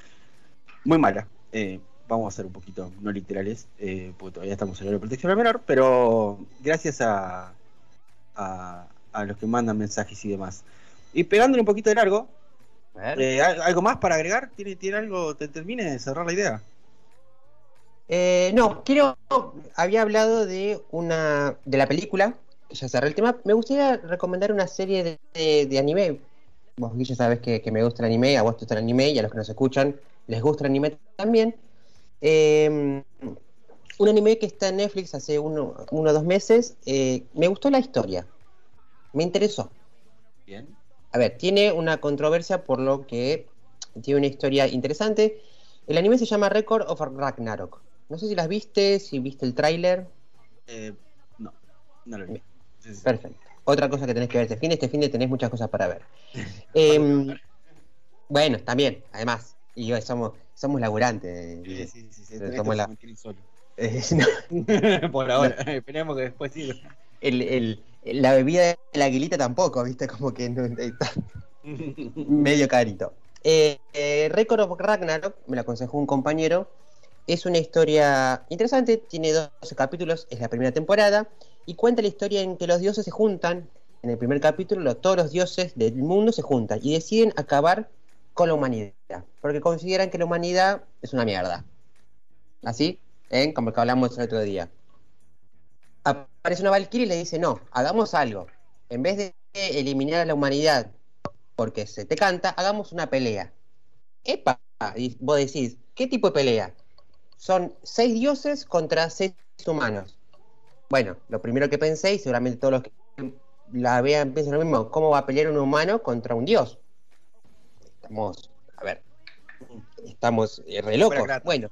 muy mala. Eh, vamos a ser un poquito no literales, porque todavía estamos en la protección al menor, pero gracias a, a, a, los que mandan mensajes y demás. Y pegándole un poquito de largo, ¿algo más para agregar? ¿Tiene, tiene algo? ¿Te termine de cerrar la idea? Eh, no, quiero. Había hablado de una. de la película, ya cerré el tema. Me gustaría recomendar una serie de, anime. Vos, ya sabes que, me gusta el anime, a vos te gusta el anime y a los que nos escuchan les gusta el anime también. Em, un anime que está en Netflix hace uno o dos meses. Eh, me gustó la historia. Me interesó. Bien. A ver, tiene una controversia por lo que tiene una historia interesante. El anime se llama Record of Ragnarok. No sé si las viste, si viste el tráiler. Eh, no, no lo vi. Perfecto. Otra cosa que tenés que ver este fin, este fin de tenés muchas cosas para ver. Em, bueno, también, además. Y hoy somos, somos laburantes. Sí, sí, sí. somos la... Por ahora, esperemos que después siga. El, el, la bebida de la aguilita tampoco, viste, como que no, está medio carito. Eh, eh, Record of Ragnarok, me lo aconsejó un compañero, es una historia interesante, tiene 12 capítulos, es la primera temporada, y cuenta la historia en que los dioses se juntan, en el primer capítulo todos los dioses del mundo se juntan y deciden acabar con la humanidad, porque consideran que la humanidad es una mierda. ¿Así? ¿Eh? Como que hablamos el otro día. Aparece una Valkyrie y le dice, no, hagamos algo. En vez de eliminar a la humanidad porque se te canta, hagamos una pelea. Epa, y vos decís, ¿qué tipo de pelea? son seis dioses contra seis humanos. Bueno, lo primero que pensé, y seguramente todos los que la vean piensan lo mismo, ¿cómo va a pelear un humano contra un dios? Estamos, a ver, estamos eh, re locos. Bueno,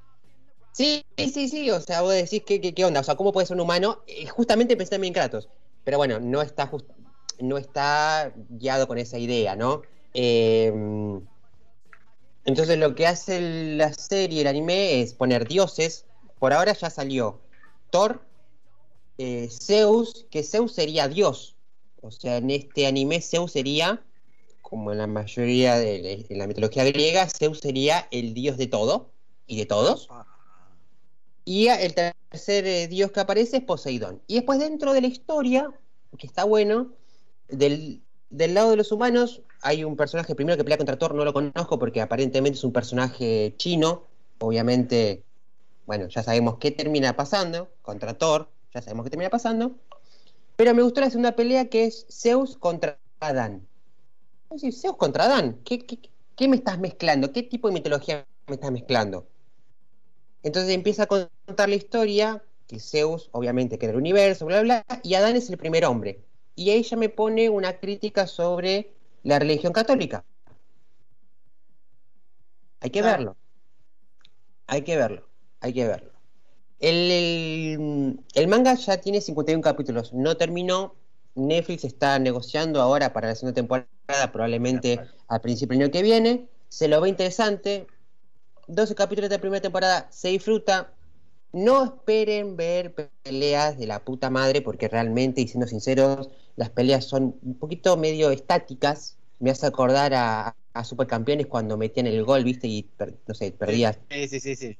sí, sí, sí, o sea, vos decís, ¿qué, qué, onda? O sea, ¿cómo puede ser un humano? Eh, justamente pensé también en Kratos, pero bueno, no está, no está guiado con esa idea, ¿no? Eh, entonces lo que hace la serie, el anime, es poner dioses. Por ahora ya salió Thor, eh, Zeus, que Zeus sería Dios. O sea, en este anime Zeus sería como en la mayoría de, la mitología griega, Zeus sería el dios de todo y de todos. Y el tercer eh, dios que aparece es Poseidón. Y después dentro de la historia, que está bueno, del, del lado de los humanos hay un personaje primero que pelea contra Thor, no lo conozco porque aparentemente es un personaje chino, obviamente, bueno, ya sabemos qué termina pasando contra Thor, ya sabemos qué termina pasando, pero me gustó la segunda pelea que es Zeus contra Adán. Zeus contra Adán, ¿Qué, qué, me estás mezclando? ¿Qué tipo de mitología me estás mezclando? Entonces empieza a contar la historia, que Zeus obviamente crea el universo, bla, bla, bla, y Adán es el primer hombre. Y ella me pone una crítica sobre la religión católica. Hay que verlo. Hay que verlo. Hay que verlo. El, el, manga ya tiene 51 capítulos. No terminó. Netflix está negociando ahora para la segunda temporada, probablemente al principio del año que viene. Se lo ve interesante. 12 capítulos de la primera temporada se disfruta. No esperen ver peleas de la puta madre, porque realmente, y siendo sinceros, las peleas son un poquito medio estáticas. Me hace acordar a, Supercampeones cuando metían el gol, ¿viste? Y, no sé, perdías. Sí, sí, sí, sí.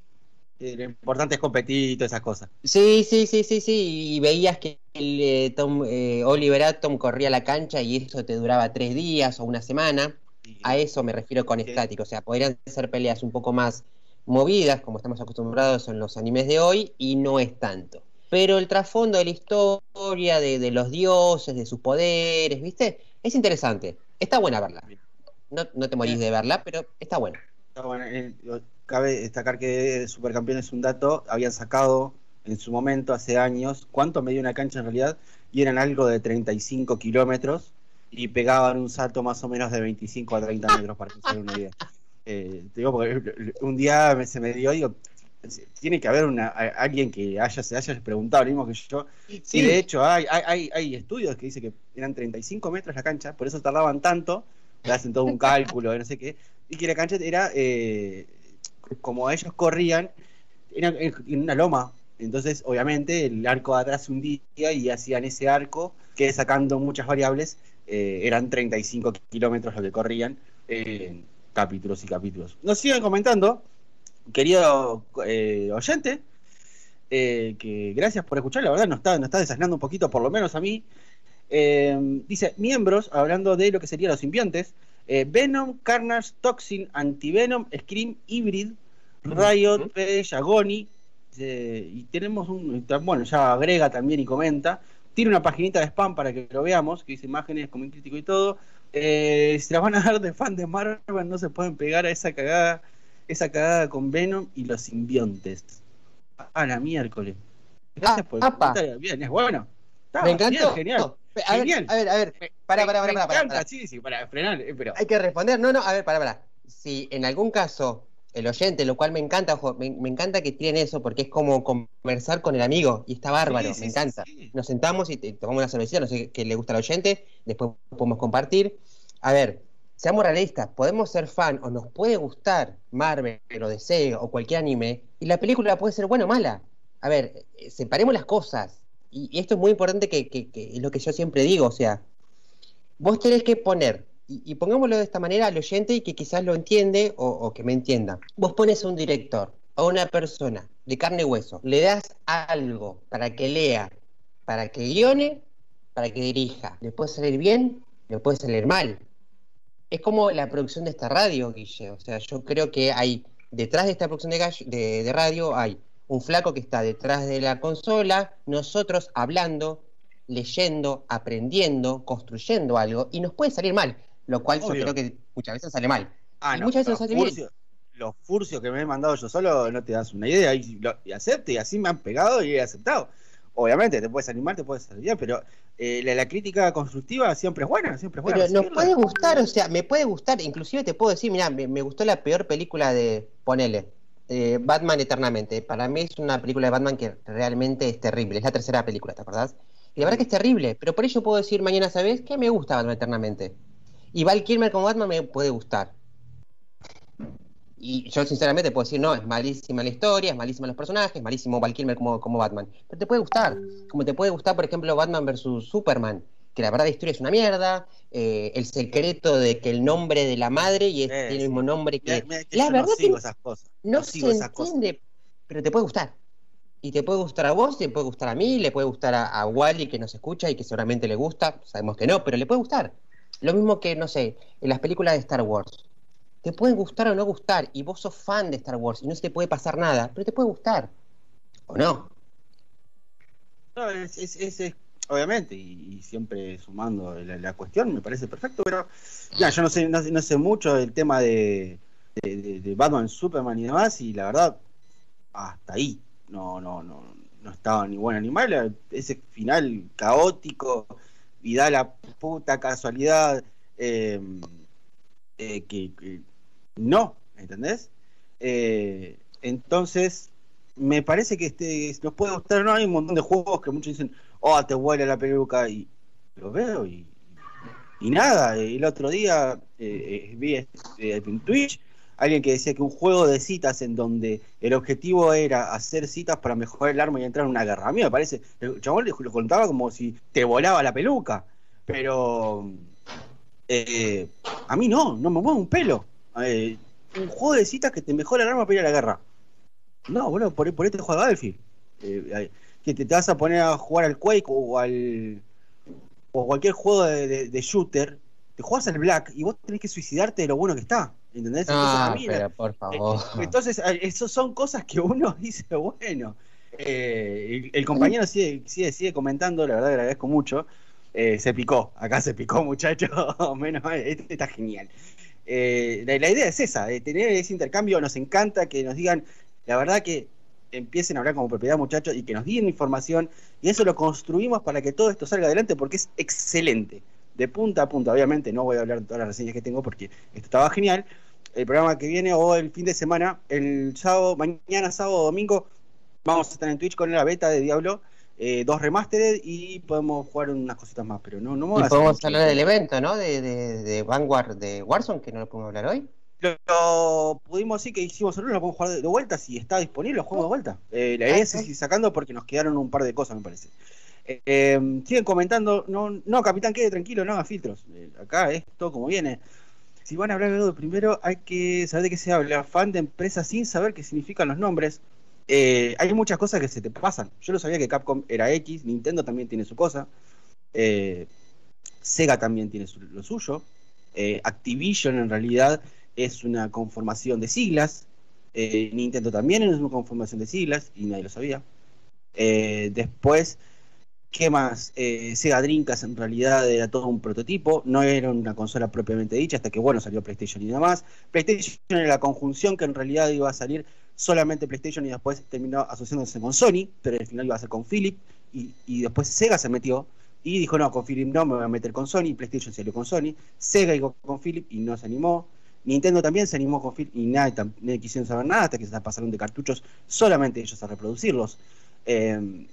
Lo importante es competir y todas esas cosas. Sí, sí, sí, sí, sí. Y veías que el, eh, Tom, eh, Oliver Atom corría la cancha y eso te duraba tres días o una semana. A eso me refiero con estático. O sea, podrían ser peleas un poco más movidas, como estamos acostumbrados en los animes de hoy, y no es tanto. Pero el trasfondo de la historia, de, los dioses, de sus poderes, ¿viste? Es interesante. Está buena verla. No, no te morís de verla, pero está buena. Está buena. Cabe destacar que Supercampeón es un dato, habían sacado en su momento, hace años, cuánto medía una cancha en realidad, y eran algo de 35 kilómetros, y pegaban un salto más o menos de 25 a 30 metros, para que se una idea. Eh, digo, porque un día se me dio, digo, tiene que haber una, alguien que haya, se haya preguntado lo mismo que yo. Sí, de hecho, hay, hay, hay estudios que dicen que eran 35 metros la cancha, por eso tardaban tanto, hacen todo un cálculo, no sé qué, y que la cancha era, eh, como ellos corrían, era en una loma. Entonces, obviamente, el arco de atrás un día y hacían ese arco que sacando muchas variables, eh, eran 35 kilómetros lo que corrían. Eh, capítulos y capítulos. Nos siguen comentando, querido eh, oyente, eh, que gracias por escuchar, la verdad nos está, nos está desasnando un poquito, por lo menos a mí. Eh, dice, miembros, hablando de lo que serían los simbiontes, Venom, Carnage, Toxin, Antivenom, Scream, Hybrid, Riot, Page, Agony, y tenemos un, bueno, ya agrega también y comenta, tiene una paginita de spam para que lo veamos, que dice imágenes, como crítico y todo, eh, si las van a dar de fan de Marvel, no se pueden pegar a esa cagada, esa cagada con Venom y los simbiontes. A la miércoles. Gracias por el Bien, es bueno. me encantó. genial. a, Ver, a ver, a ver, para, para, para, para, para, Sí, sí, para frenar, eh, pero... Hay que responder, no, no, a ver, para, para. Si en algún caso el oyente, lo cual me encanta, ojo, me, encanta que tienen eso porque es como conversar con el amigo y está bárbaro, me encanta. Nos sentamos y tomamos una cervecita, no sé qué le gusta al oyente, después podemos compartir. A ver, seamos realistas, podemos ser fan o nos puede gustar Marvel o DC o cualquier anime y la película puede ser buena o mala. A ver, eh, separemos las cosas. Y, esto es muy importante que, que es lo que yo siempre digo, o sea, vos tenés que poner y, pongámoslo de esta manera al oyente y que quizás lo entiende o, que me entienda. Vos pones a un director, a una persona de carne y hueso, le das algo para que lea, para que guione, para que dirija. Le puede salir bien, le puede salir mal. Es como la producción de esta radio, Guille. O sea, yo creo que hay, detrás de esta producción de, de radio, hay un flaco que está detrás de la consola, nosotros hablando, leyendo, aprendiendo, construyendo algo, y nos puede salir mal lo cual yo creo que muchas veces sale mal. Ah, no, muchas veces sale bien. Los furcios que me he mandado yo solo no te das una idea y, acepte y así me han pegado y he aceptado. Obviamente te puedes animar, te puedes salir pero eh, la, crítica constructiva siempre es buena, siempre es buena. Pero nos puede gustar, o sea, me puede gustar, inclusive te puedo decir, mira, me, gustó la peor película de, ponele, Batman Eternamente. Para mí es una película de Batman que realmente es terrible, es la tercera película, ¿te acordás? Y la verdad que es terrible, pero por ello puedo decir mañana, ¿sabes qué? Me gusta Batman Eternamente. Y Val Kilmer como Batman me puede gustar. Y yo sinceramente puedo decir, no, es malísima la historia, es malísima los personajes, malísimo Val Kilmer como, como Batman. Pero te puede gustar. Como te puede gustar, por ejemplo, Batman vs. Superman. que la verdad la historia es una mierda, eh, el secreto de que el nombre de la madre y es, tiene el mismo nombre que... Mira, que la yo verdad no sigo que esas cosas. no no se sigo esas cosas. entiende, pero te puede gustar. Y te puede gustar a vos, te puede gustar a mí, le puede gustar a, a Wally que nos escucha y que seguramente le gusta, sabemos que no, pero le puede gustar. Lo mismo que, no sé, en las películas de Star Wars. Te pueden gustar o no gustar, y vos sos fan de Star Wars y no se te puede pasar nada, pero te puede gustar. ¿O no? No, es, es- es- es- obviamente, y, siempre sumando la, cuestión, me parece perfecto, pero ya, yo no sé, no, no sé mucho del tema de, de, de- de Batman, Superman y demás, y la verdad, hasta ahí, no, no, no, no estaba ni bueno ni mal, ese final caótico, y da la puta casualidad eh, eh, que, que no, ¿entendés? Eh, entonces, me parece que este nos puede gustar, ¿no? Hay un montón de juegos que muchos dicen, oh, te huele la peluca, y lo veo y, y nada. El otro día eh, vi este, en Twitch alguien que decía que un juego de citas en donde el objetivo era hacer citas para mejorar el arma y entrar en una guerra. A mí me parece, el chabón lo contaba como si te volaba la peluca, pero eh, a mí no, no me mueve un pelo. Eh, un juego de citas que te mejora el arma para ir a la guerra. No, bueno, por, por este juego Battlefield. Eh, que te, vas a poner a jugar al Quake o al o cualquier juego de, shooter, te juegas al Black y vos tenés que suicidarte de lo bueno que está. ¿Entendés? Entonces, a Ah, mí la- pero por favor. eh, Entonces, eh, eso son cosas que uno dice, bueno. eh, el, el compañero sigue, sigue, sigue comentando, la verdad le agradezco mucho. Eh, se picó, acá se picó, muchacho. Menos mal, este está genial. Eh, la, la idea es esa, de tener ese intercambio. Nos encanta que nos digan, la verdad que empiecen a hablar como propiedad, muchachos, y que nos den información. Y eso lo construimos para que todo esto salga adelante porque es excelente. De punta a punta, obviamente, no voy a hablar de todas las reseñas que tengo porque esto estaba genial. El programa que viene o el fin de semana, el sábado, mañana, sábado, domingo, vamos a estar en Twitch con la beta de Diablo, eh, dos remastered y podemos jugar unas cositas más, pero no, no me voy Y a hacer podemos hablar del evento, ¿no? De, de, de Vanguard de Warzone, que no lo podemos hablar hoy. Lo, lo pudimos decir que hicimos el lo podemos jugar de, de vuelta, si está disponible, lo jugamos de vuelta. Eh, la idea es ir sacando porque nos quedaron un par de cosas, me parece. Eh, siguen comentando, no, no, capitán, quede tranquilo, no haga filtros. Eh, acá esto como viene. Si van a hablar de algo primero, hay que saber de qué se habla. Fan de empresas sin saber qué significan los nombres. Eh, hay muchas cosas que se te pasan. Yo no sabía que Capcom era X, Nintendo también tiene su cosa. Eh, Sega también tiene lo suyo. Activision en realidad es una conformación de siglas. Nintendo también es una conformación de siglas y nadie lo sabía. Después, ¿qué más? Eh, Sega Dreamcast en realidad era todo un prototipo, no era una consola propiamente dicha hasta que bueno salió PlayStation y demás. PlayStation era la conjunción que en realidad iba a salir solamente PlayStation y después terminó asociándose con Sony, pero al final iba a ser con Philip y, después Sega se metió y dijo no, con Philip no, me voy a meter con Sony, PlayStation salió con Sony, Sega iba con Philip y no se animó. Nintendo también se animó con Philip y nadie, nadie quisieron saber nada hasta que se pasaron de cartuchos solamente ellos a reproducirlos. Eh,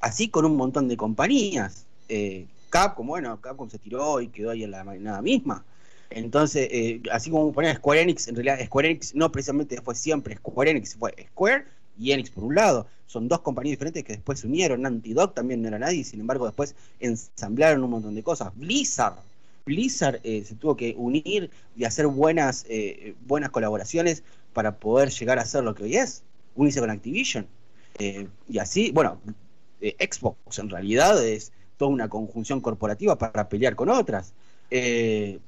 así con un montón de compañías. Eh, Capcom, bueno, Capcom se tiró y quedó ahí en la nada misma. Entonces, eh, así como poner Square Enix, en realidad Square Enix no precisamente fue siempre Square Enix, fue Square y Enix por un lado. Son dos compañías diferentes que después se unieron. Antidot también no era nadie, sin embargo después ensamblaron un montón de cosas. Blizzard, Blizzard eh, se tuvo que unir y hacer buenas, eh, buenas colaboraciones para poder llegar a ser lo que hoy es. Unirse con Activision. Y así, bueno, eh, Xbox en realidad es toda una conjunción corporativa para pelear con otras. Eh,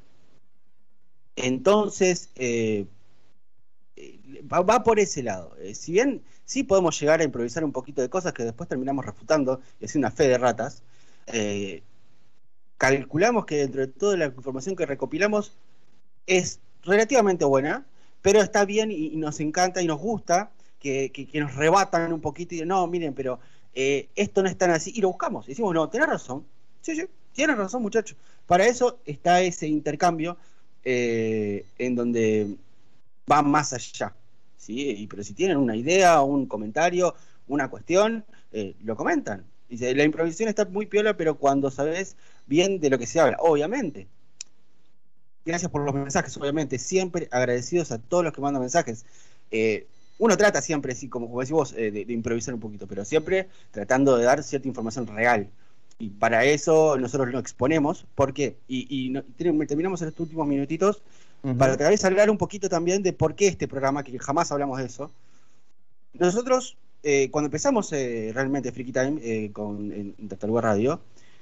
entonces, eh, va, va por ese lado. Eh, si bien sí podemos llegar a improvisar un poquito de cosas que después terminamos refutando y hacer una fe de ratas, calculamos que dentro de toda la información que recopilamos es relativamente buena, pero está bien y, nos encanta y nos gusta que, que- que nos rebatan un poquito y no, miren, pero eh, esto no es tan así, y lo buscamos. Y decimos, no, tenés razón. Sí, sí, tienes razón, muchachos. Para eso está ese intercambio eh, en donde va más allá. ¿sí? Y, pero si tienen una idea, un comentario, una cuestión, eh, lo comentan. Dice, la improvisación está muy piola, pero cuando sabes bien de lo que se habla, obviamente. Gracias por los mensajes, obviamente. Siempre agradecidos a todos los que mandan mensajes. Uno trata siempre, sí, como, decís vos, eh, de, de improvisar un poquito, pero siempre tratando de dar cierta información real. para eso nosotros lo exponemos, ¿por qué? Y, terminamos en estos últimos minutitos para tal vez hablar un poquito también de por qué este programa, que jamás hablamos de eso. Nosotros, eh, cuando empezamos eh, realmente Freaky Time eh, con, en, en Radio,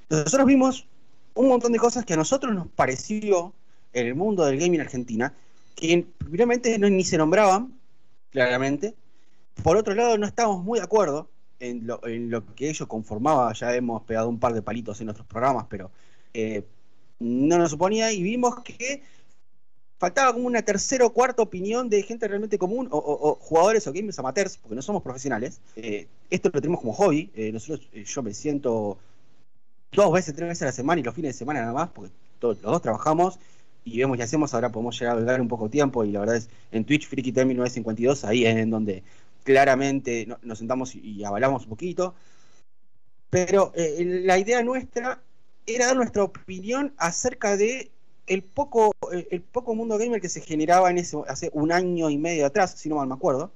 nosotros vimos un montón de cosas que a nosotros nos pareció en el mundo del gaming argentina, que primeramente no, ni se nombraban, claramente. Por otro lado, no estábamos muy de acuerdo en lo, que ellos conformaba. Ya hemos pegado un par de palitos en nuestros programas, pero eh, no nos suponía y vimos que faltaba como una tercera o cuarta opinión de gente realmente común o, jugadores o gamers amateurs, porque no somos profesionales. Eh, esto lo tenemos como hobby. Eh, nosotros, yo me siento dos veces, tres veces a la semana y los fines de semana nada más, porque todos, los dos trabajamos y vemos y hacemos, ahora podemos llegar a dar un poco de tiempo y la verdad es en Twitch Freaky 1952, ahí es en donde claramente nos sentamos y avalamos un poquito. Pero eh, la idea nuestra era dar nuestra opinión acerca de el poco, el poco mundo gamer que se generaba en ese, hace un año y medio atrás, si no mal me acuerdo.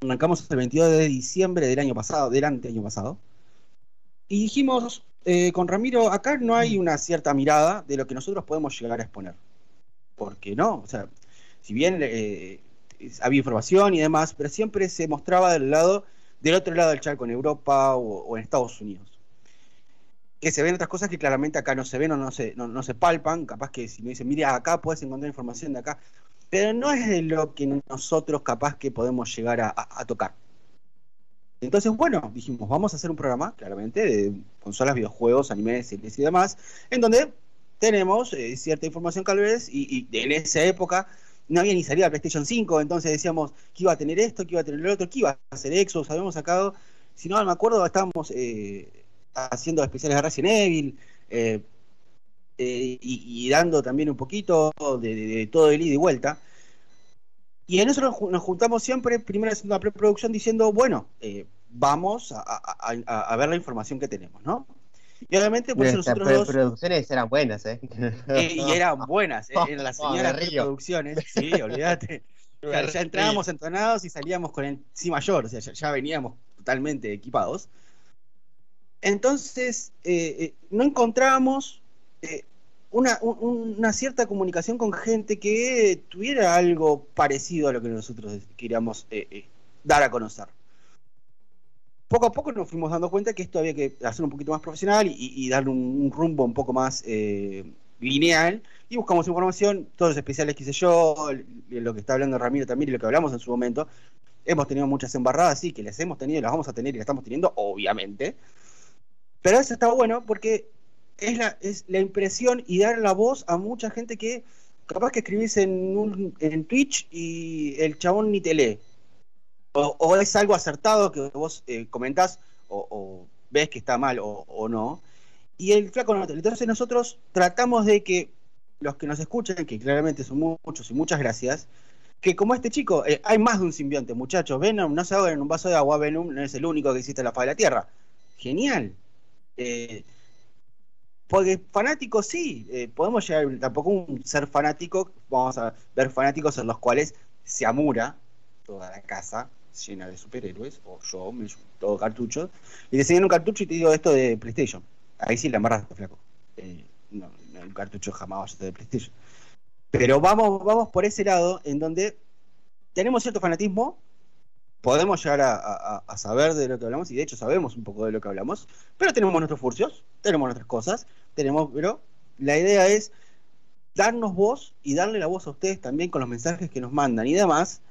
Arrancamos el 22 de diciembre del año pasado, del año pasado. Y dijimos, eh, con Ramiro, acá no hay una cierta mirada de lo que nosotros podemos llegar a exponer. Porque no, o sea, si bien eh, había información y demás, pero siempre se mostraba del lado, del otro lado del charco, en Europa o, en Estados Unidos. Que se ven otras cosas que claramente acá no se ven o no se, no, se palpan, capaz que si me dicen, mira, acá puedes encontrar información de acá, pero no es de lo que nosotros capaz que podemos llegar a tocar. Entonces, bueno, dijimos, vamos a hacer un programa, claramente, de consolas, videojuegos, animes, y demás, en donde tenemos eh, cierta información tal vez, y, en esa época no había ni salida PlayStation 5, entonces decíamos que iba a tener esto, que iba a tener lo otro, que iba a hacer Xbox, habíamos sacado, si no me acuerdo, estábamos eh, haciendo especiales de Resident Evil, eh, y, dando también un poquito de, todo el ida y vuelta. Y en eso nos, juntamos siempre, primero haciendo una preproducción diciendo, bueno, eh, vamos a, ver la información que tenemos, ¿no? Y obviamente, pues nosotros dos... producciones eran buenas, ¿eh? eh y eran buenas, ¿eh? eran las señoras producciones, sí, olvídate. ya entrábamos entonados y salíamos con el sí mayor, o sea, ya, veníamos totalmente equipados. Entonces, eh, no encontrábamos una, una, cierta comunicación con gente que tuviera algo parecido a lo que nosotros queríamos eh, eh, dar a conocer. Poco a poco nos fuimos dando cuenta que esto había que hacer un poquito más profesional y, darle un, rumbo un poco más eh, lineal. Y buscamos información, todos los especiales que hice yo, lo que está hablando Ramiro también y lo que hablamos en su momento. Hemos tenido muchas embarradas, sí, que las hemos tenido y las vamos a tener y las estamos teniendo, obviamente. Pero eso está bueno porque es la, es la impresión y dar la voz a mucha gente que capaz que escribís en, un, en Twitch y el chabón ni te lee. O, es algo acertado que vos eh, comentás o, ves que está mal o, no. Y el flaco no. Entonces nosotros tratamos de que los que nos escuchen, que claramente son muchos y muchas gracias, que como este chico, eh, hay más de un simbionte, muchachos. Venom no se ahoga en un vaso de agua, Venom no es el único que existe en la faz de la Tierra. Genial. Eh, porque fanáticos sí, eh, podemos llegar, tampoco un ser fanático, vamos a ver fanáticos en los cuales se amura toda la casa llena de superhéroes, o yo, me todo cartuchos, y te enseñan un cartucho y te digo esto de PlayStation. Ahí sí la embarraste, flaco. Eh, no, un cartucho jamás va de PlayStation. Pero vamos, vamos por ese lado en donde tenemos cierto fanatismo, podemos llegar a, saber de lo que hablamos, y de hecho sabemos un poco de lo que hablamos, pero tenemos nuestros furcios, tenemos nuestras cosas, tenemos, pero la idea es darnos voz y darle la voz a ustedes también con los mensajes que nos mandan y demás,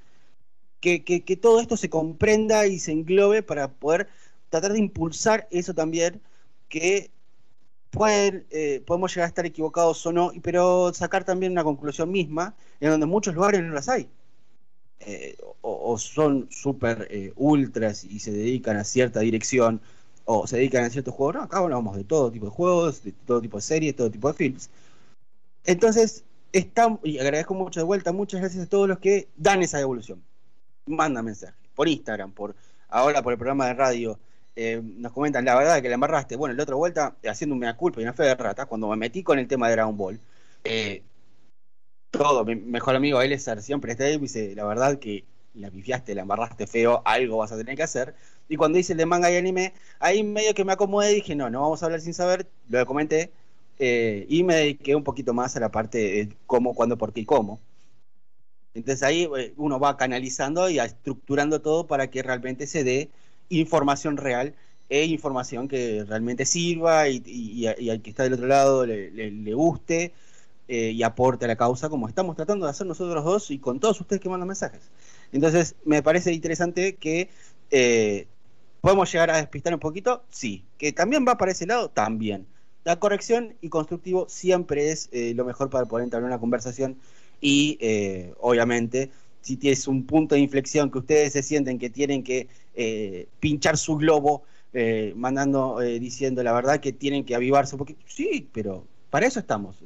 que, todo esto se comprenda y se englobe para poder tratar de impulsar eso también, que pueden, eh, podemos llegar a estar equivocados o no, pero sacar también una conclusión misma, en donde muchos lugares no las hay. Eh, o, son súper eh, ultras y se dedican a cierta dirección o se dedican a ciertos juegos. No, acá hablamos de todo tipo de juegos, de todo tipo de series, todo tipo de films. Entonces, está, y agradezco mucho de vuelta, muchas gracias a todos los que dan esa devolución. Mandan mensajes por Instagram, por ahora por el programa de radio. Eh, nos comentan, la verdad que la embarraste. Bueno, la otra vuelta, haciendo una culpa y una fe de rata, cuando me metí con el tema de Dragon Ball, eh, todo, mi mejor amigo Elezar siempre está ahí y dice, la verdad que la pifiaste, la embarraste feo, algo vas a tener que hacer. Y cuando hice el de manga y anime, ahí medio que me acomodé y dije, no, no vamos a hablar sin saber, lo comenté, eh, y me dediqué un poquito más a la parte de cómo, cuándo, por qué y cómo. Entonces ahí eh, uno va canalizando y estructurando todo para que realmente se dé información real e información que realmente sirva y, al que está del otro lado le, guste eh, y aporte a la causa, como estamos tratando de hacer nosotros dos y con todos ustedes que mandan mensajes. Entonces, me parece interesante que eh, podemos llegar a despistar un poquito, sí. Que también va para ese lado, también. La corrección y constructivo siempre es eh, lo mejor para poder entrar en una conversación y, obviamente, si tienes un punto de inflexión que ustedes se sienten que tienen que pinchar su globo eh, mandando, eh, diciendo la verdad que tienen que avivarse poquito. Sí, pero para eso estamos.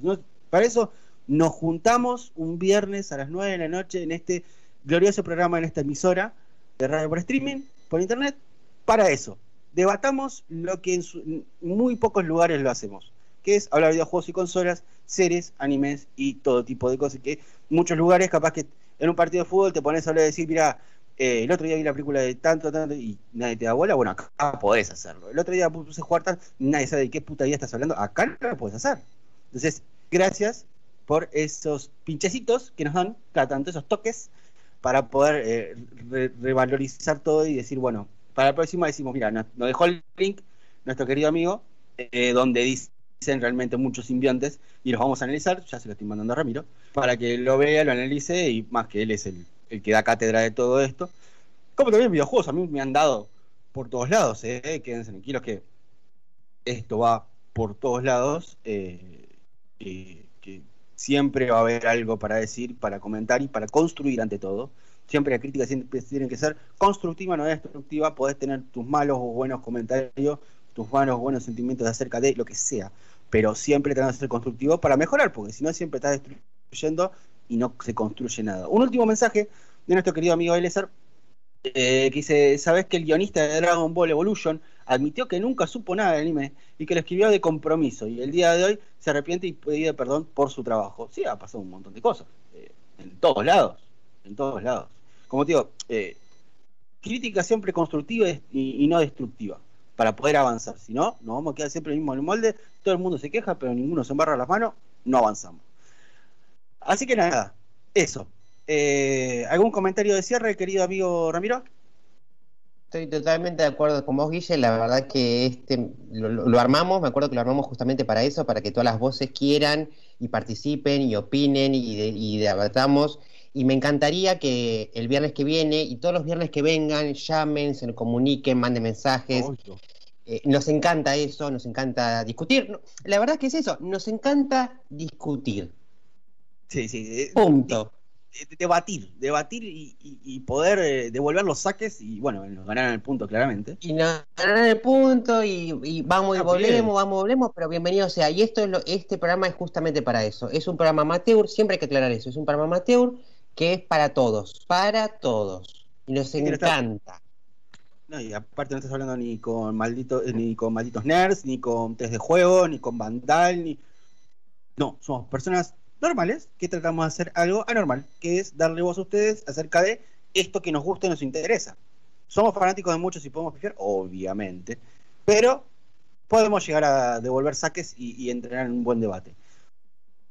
Para eso nos juntamos un viernes a las 9 de la noche en este glorioso programa, en esta emisora de radio por streaming, por internet, para eso. Debatamos lo que en, muy pocos lugares lo hacemos, que es hablar de videojuegos y consolas, series, animes y todo tipo de cosas. Que muchos lugares, capaz que en un partido de fútbol te pones a hablar de decir, mira, eh, el otro día vi la película de tanto, tanto, y nadie te da bola. Bueno, acá podés hacerlo. El otro día puse jugar nadie sabe de qué puta vida estás hablando. Acá no lo puedes hacer. Entonces, gracias por esos pinchecitos que nos dan cada tanto, esos toques, para poder eh, revalorizar todo y decir, bueno, para la próxima decimos, mira, nos, dejó el link nuestro querido amigo, eh, donde dicen realmente muchos simbiontes, y los vamos a analizar, ya se lo estoy mandando a Ramiro, para que lo vea, lo analice, y más que él es el el que da cátedra de todo esto. Como también videojuegos, a mí me han dado por todos lados, ¿eh? quédense tranquilos que esto va por todos lados, eh, que siempre va a haber algo para decir, para comentar y para construir ante todo. Siempre la crítica tiene que ser constructiva, no destructiva. Podés tener tus malos o buenos comentarios, tus malos o buenos sentimientos acerca de lo que sea, pero siempre tenés que ser constructivo para mejorar, porque si no siempre estás destruyendo y no se construye nada. Un último mensaje de nuestro querido amigo Elezer, eh, que dice, ¿sabes que el guionista de Dragon Ball Evolution admitió que nunca supo nada del anime y que lo escribió de compromiso y el día de hoy se arrepiente y pide perdón por su trabajo? Sí, ha pasado un montón de cosas, eh, en todos lados, en todos lados. Como te digo, eh, crítica siempre constructiva y, no destructiva para poder avanzar. Si no, nos vamos a quedar siempre en el mismo molde, todo el mundo se queja, pero ninguno se embarra las manos, no avanzamos. Así que nada, eso. Eh, ¿Algún comentario de cierre, querido amigo Ramiro? Estoy totalmente de acuerdo con vos, Guille. La verdad que este lo, armamos, me acuerdo que lo armamos justamente para eso, para que todas las voces quieran y participen y opinen y, debatamos. Y me encantaría que el viernes que viene y todos los viernes que vengan, llamen, se comuniquen, manden mensajes. Eh, nos encanta eso, nos encanta discutir. La verdad que es eso, nos encanta discutir. Sí, sí. Punto. Debatir, debatir y, poder eh, devolver los saques y bueno, nos ganaron el punto claramente. Y nos ganaron el punto y, vamos y ah, volvemos, vamos y volvemos, pero bienvenido sea. Y esto es lo, este programa es justamente para eso. Es un programa amateur, siempre hay que aclarar eso. Es un programa amateur que es para todos, para todos. Y nos encanta. No, y aparte no estás hablando ni con malditos, ni con malditos nerds, ni con test de juego, ni con Vandal, ni. No, somos personas normales que tratamos de hacer algo anormal, que es darle voz a ustedes acerca de esto que nos gusta y nos interesa. Somos fanáticos de muchos y podemos pifiar, obviamente, pero podemos llegar a devolver saques y, entrenar en un buen debate.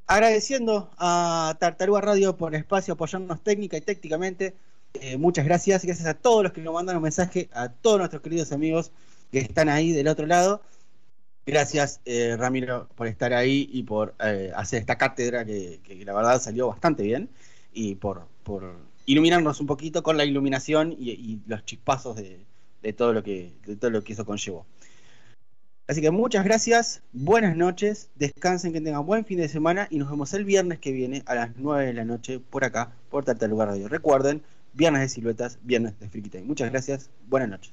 Agradeciendo a Tartaruga Radio por el espacio, apoyarnos técnica y técnicamente. Eh, muchas gracias. Gracias a todos los que nos mandan un mensaje, a todos nuestros queridos amigos que están ahí del otro lado. Gracias, eh, Ramiro, por estar ahí y por eh, hacer esta cátedra que, la verdad salió bastante bien y por, iluminarnos un poquito con la iluminación y, los chispazos de, todo lo que, todo lo que eso conllevó. Así que muchas gracias, buenas noches, descansen, que tengan buen fin de semana y nos vemos el viernes que viene a las 9 de la noche por acá, por Lugar Radio. Recuerden, viernes de siluetas, viernes de Time. Muchas gracias, buenas noches.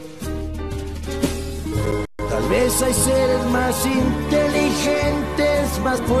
Tal vez hay seres más inteligentes, más fuertes.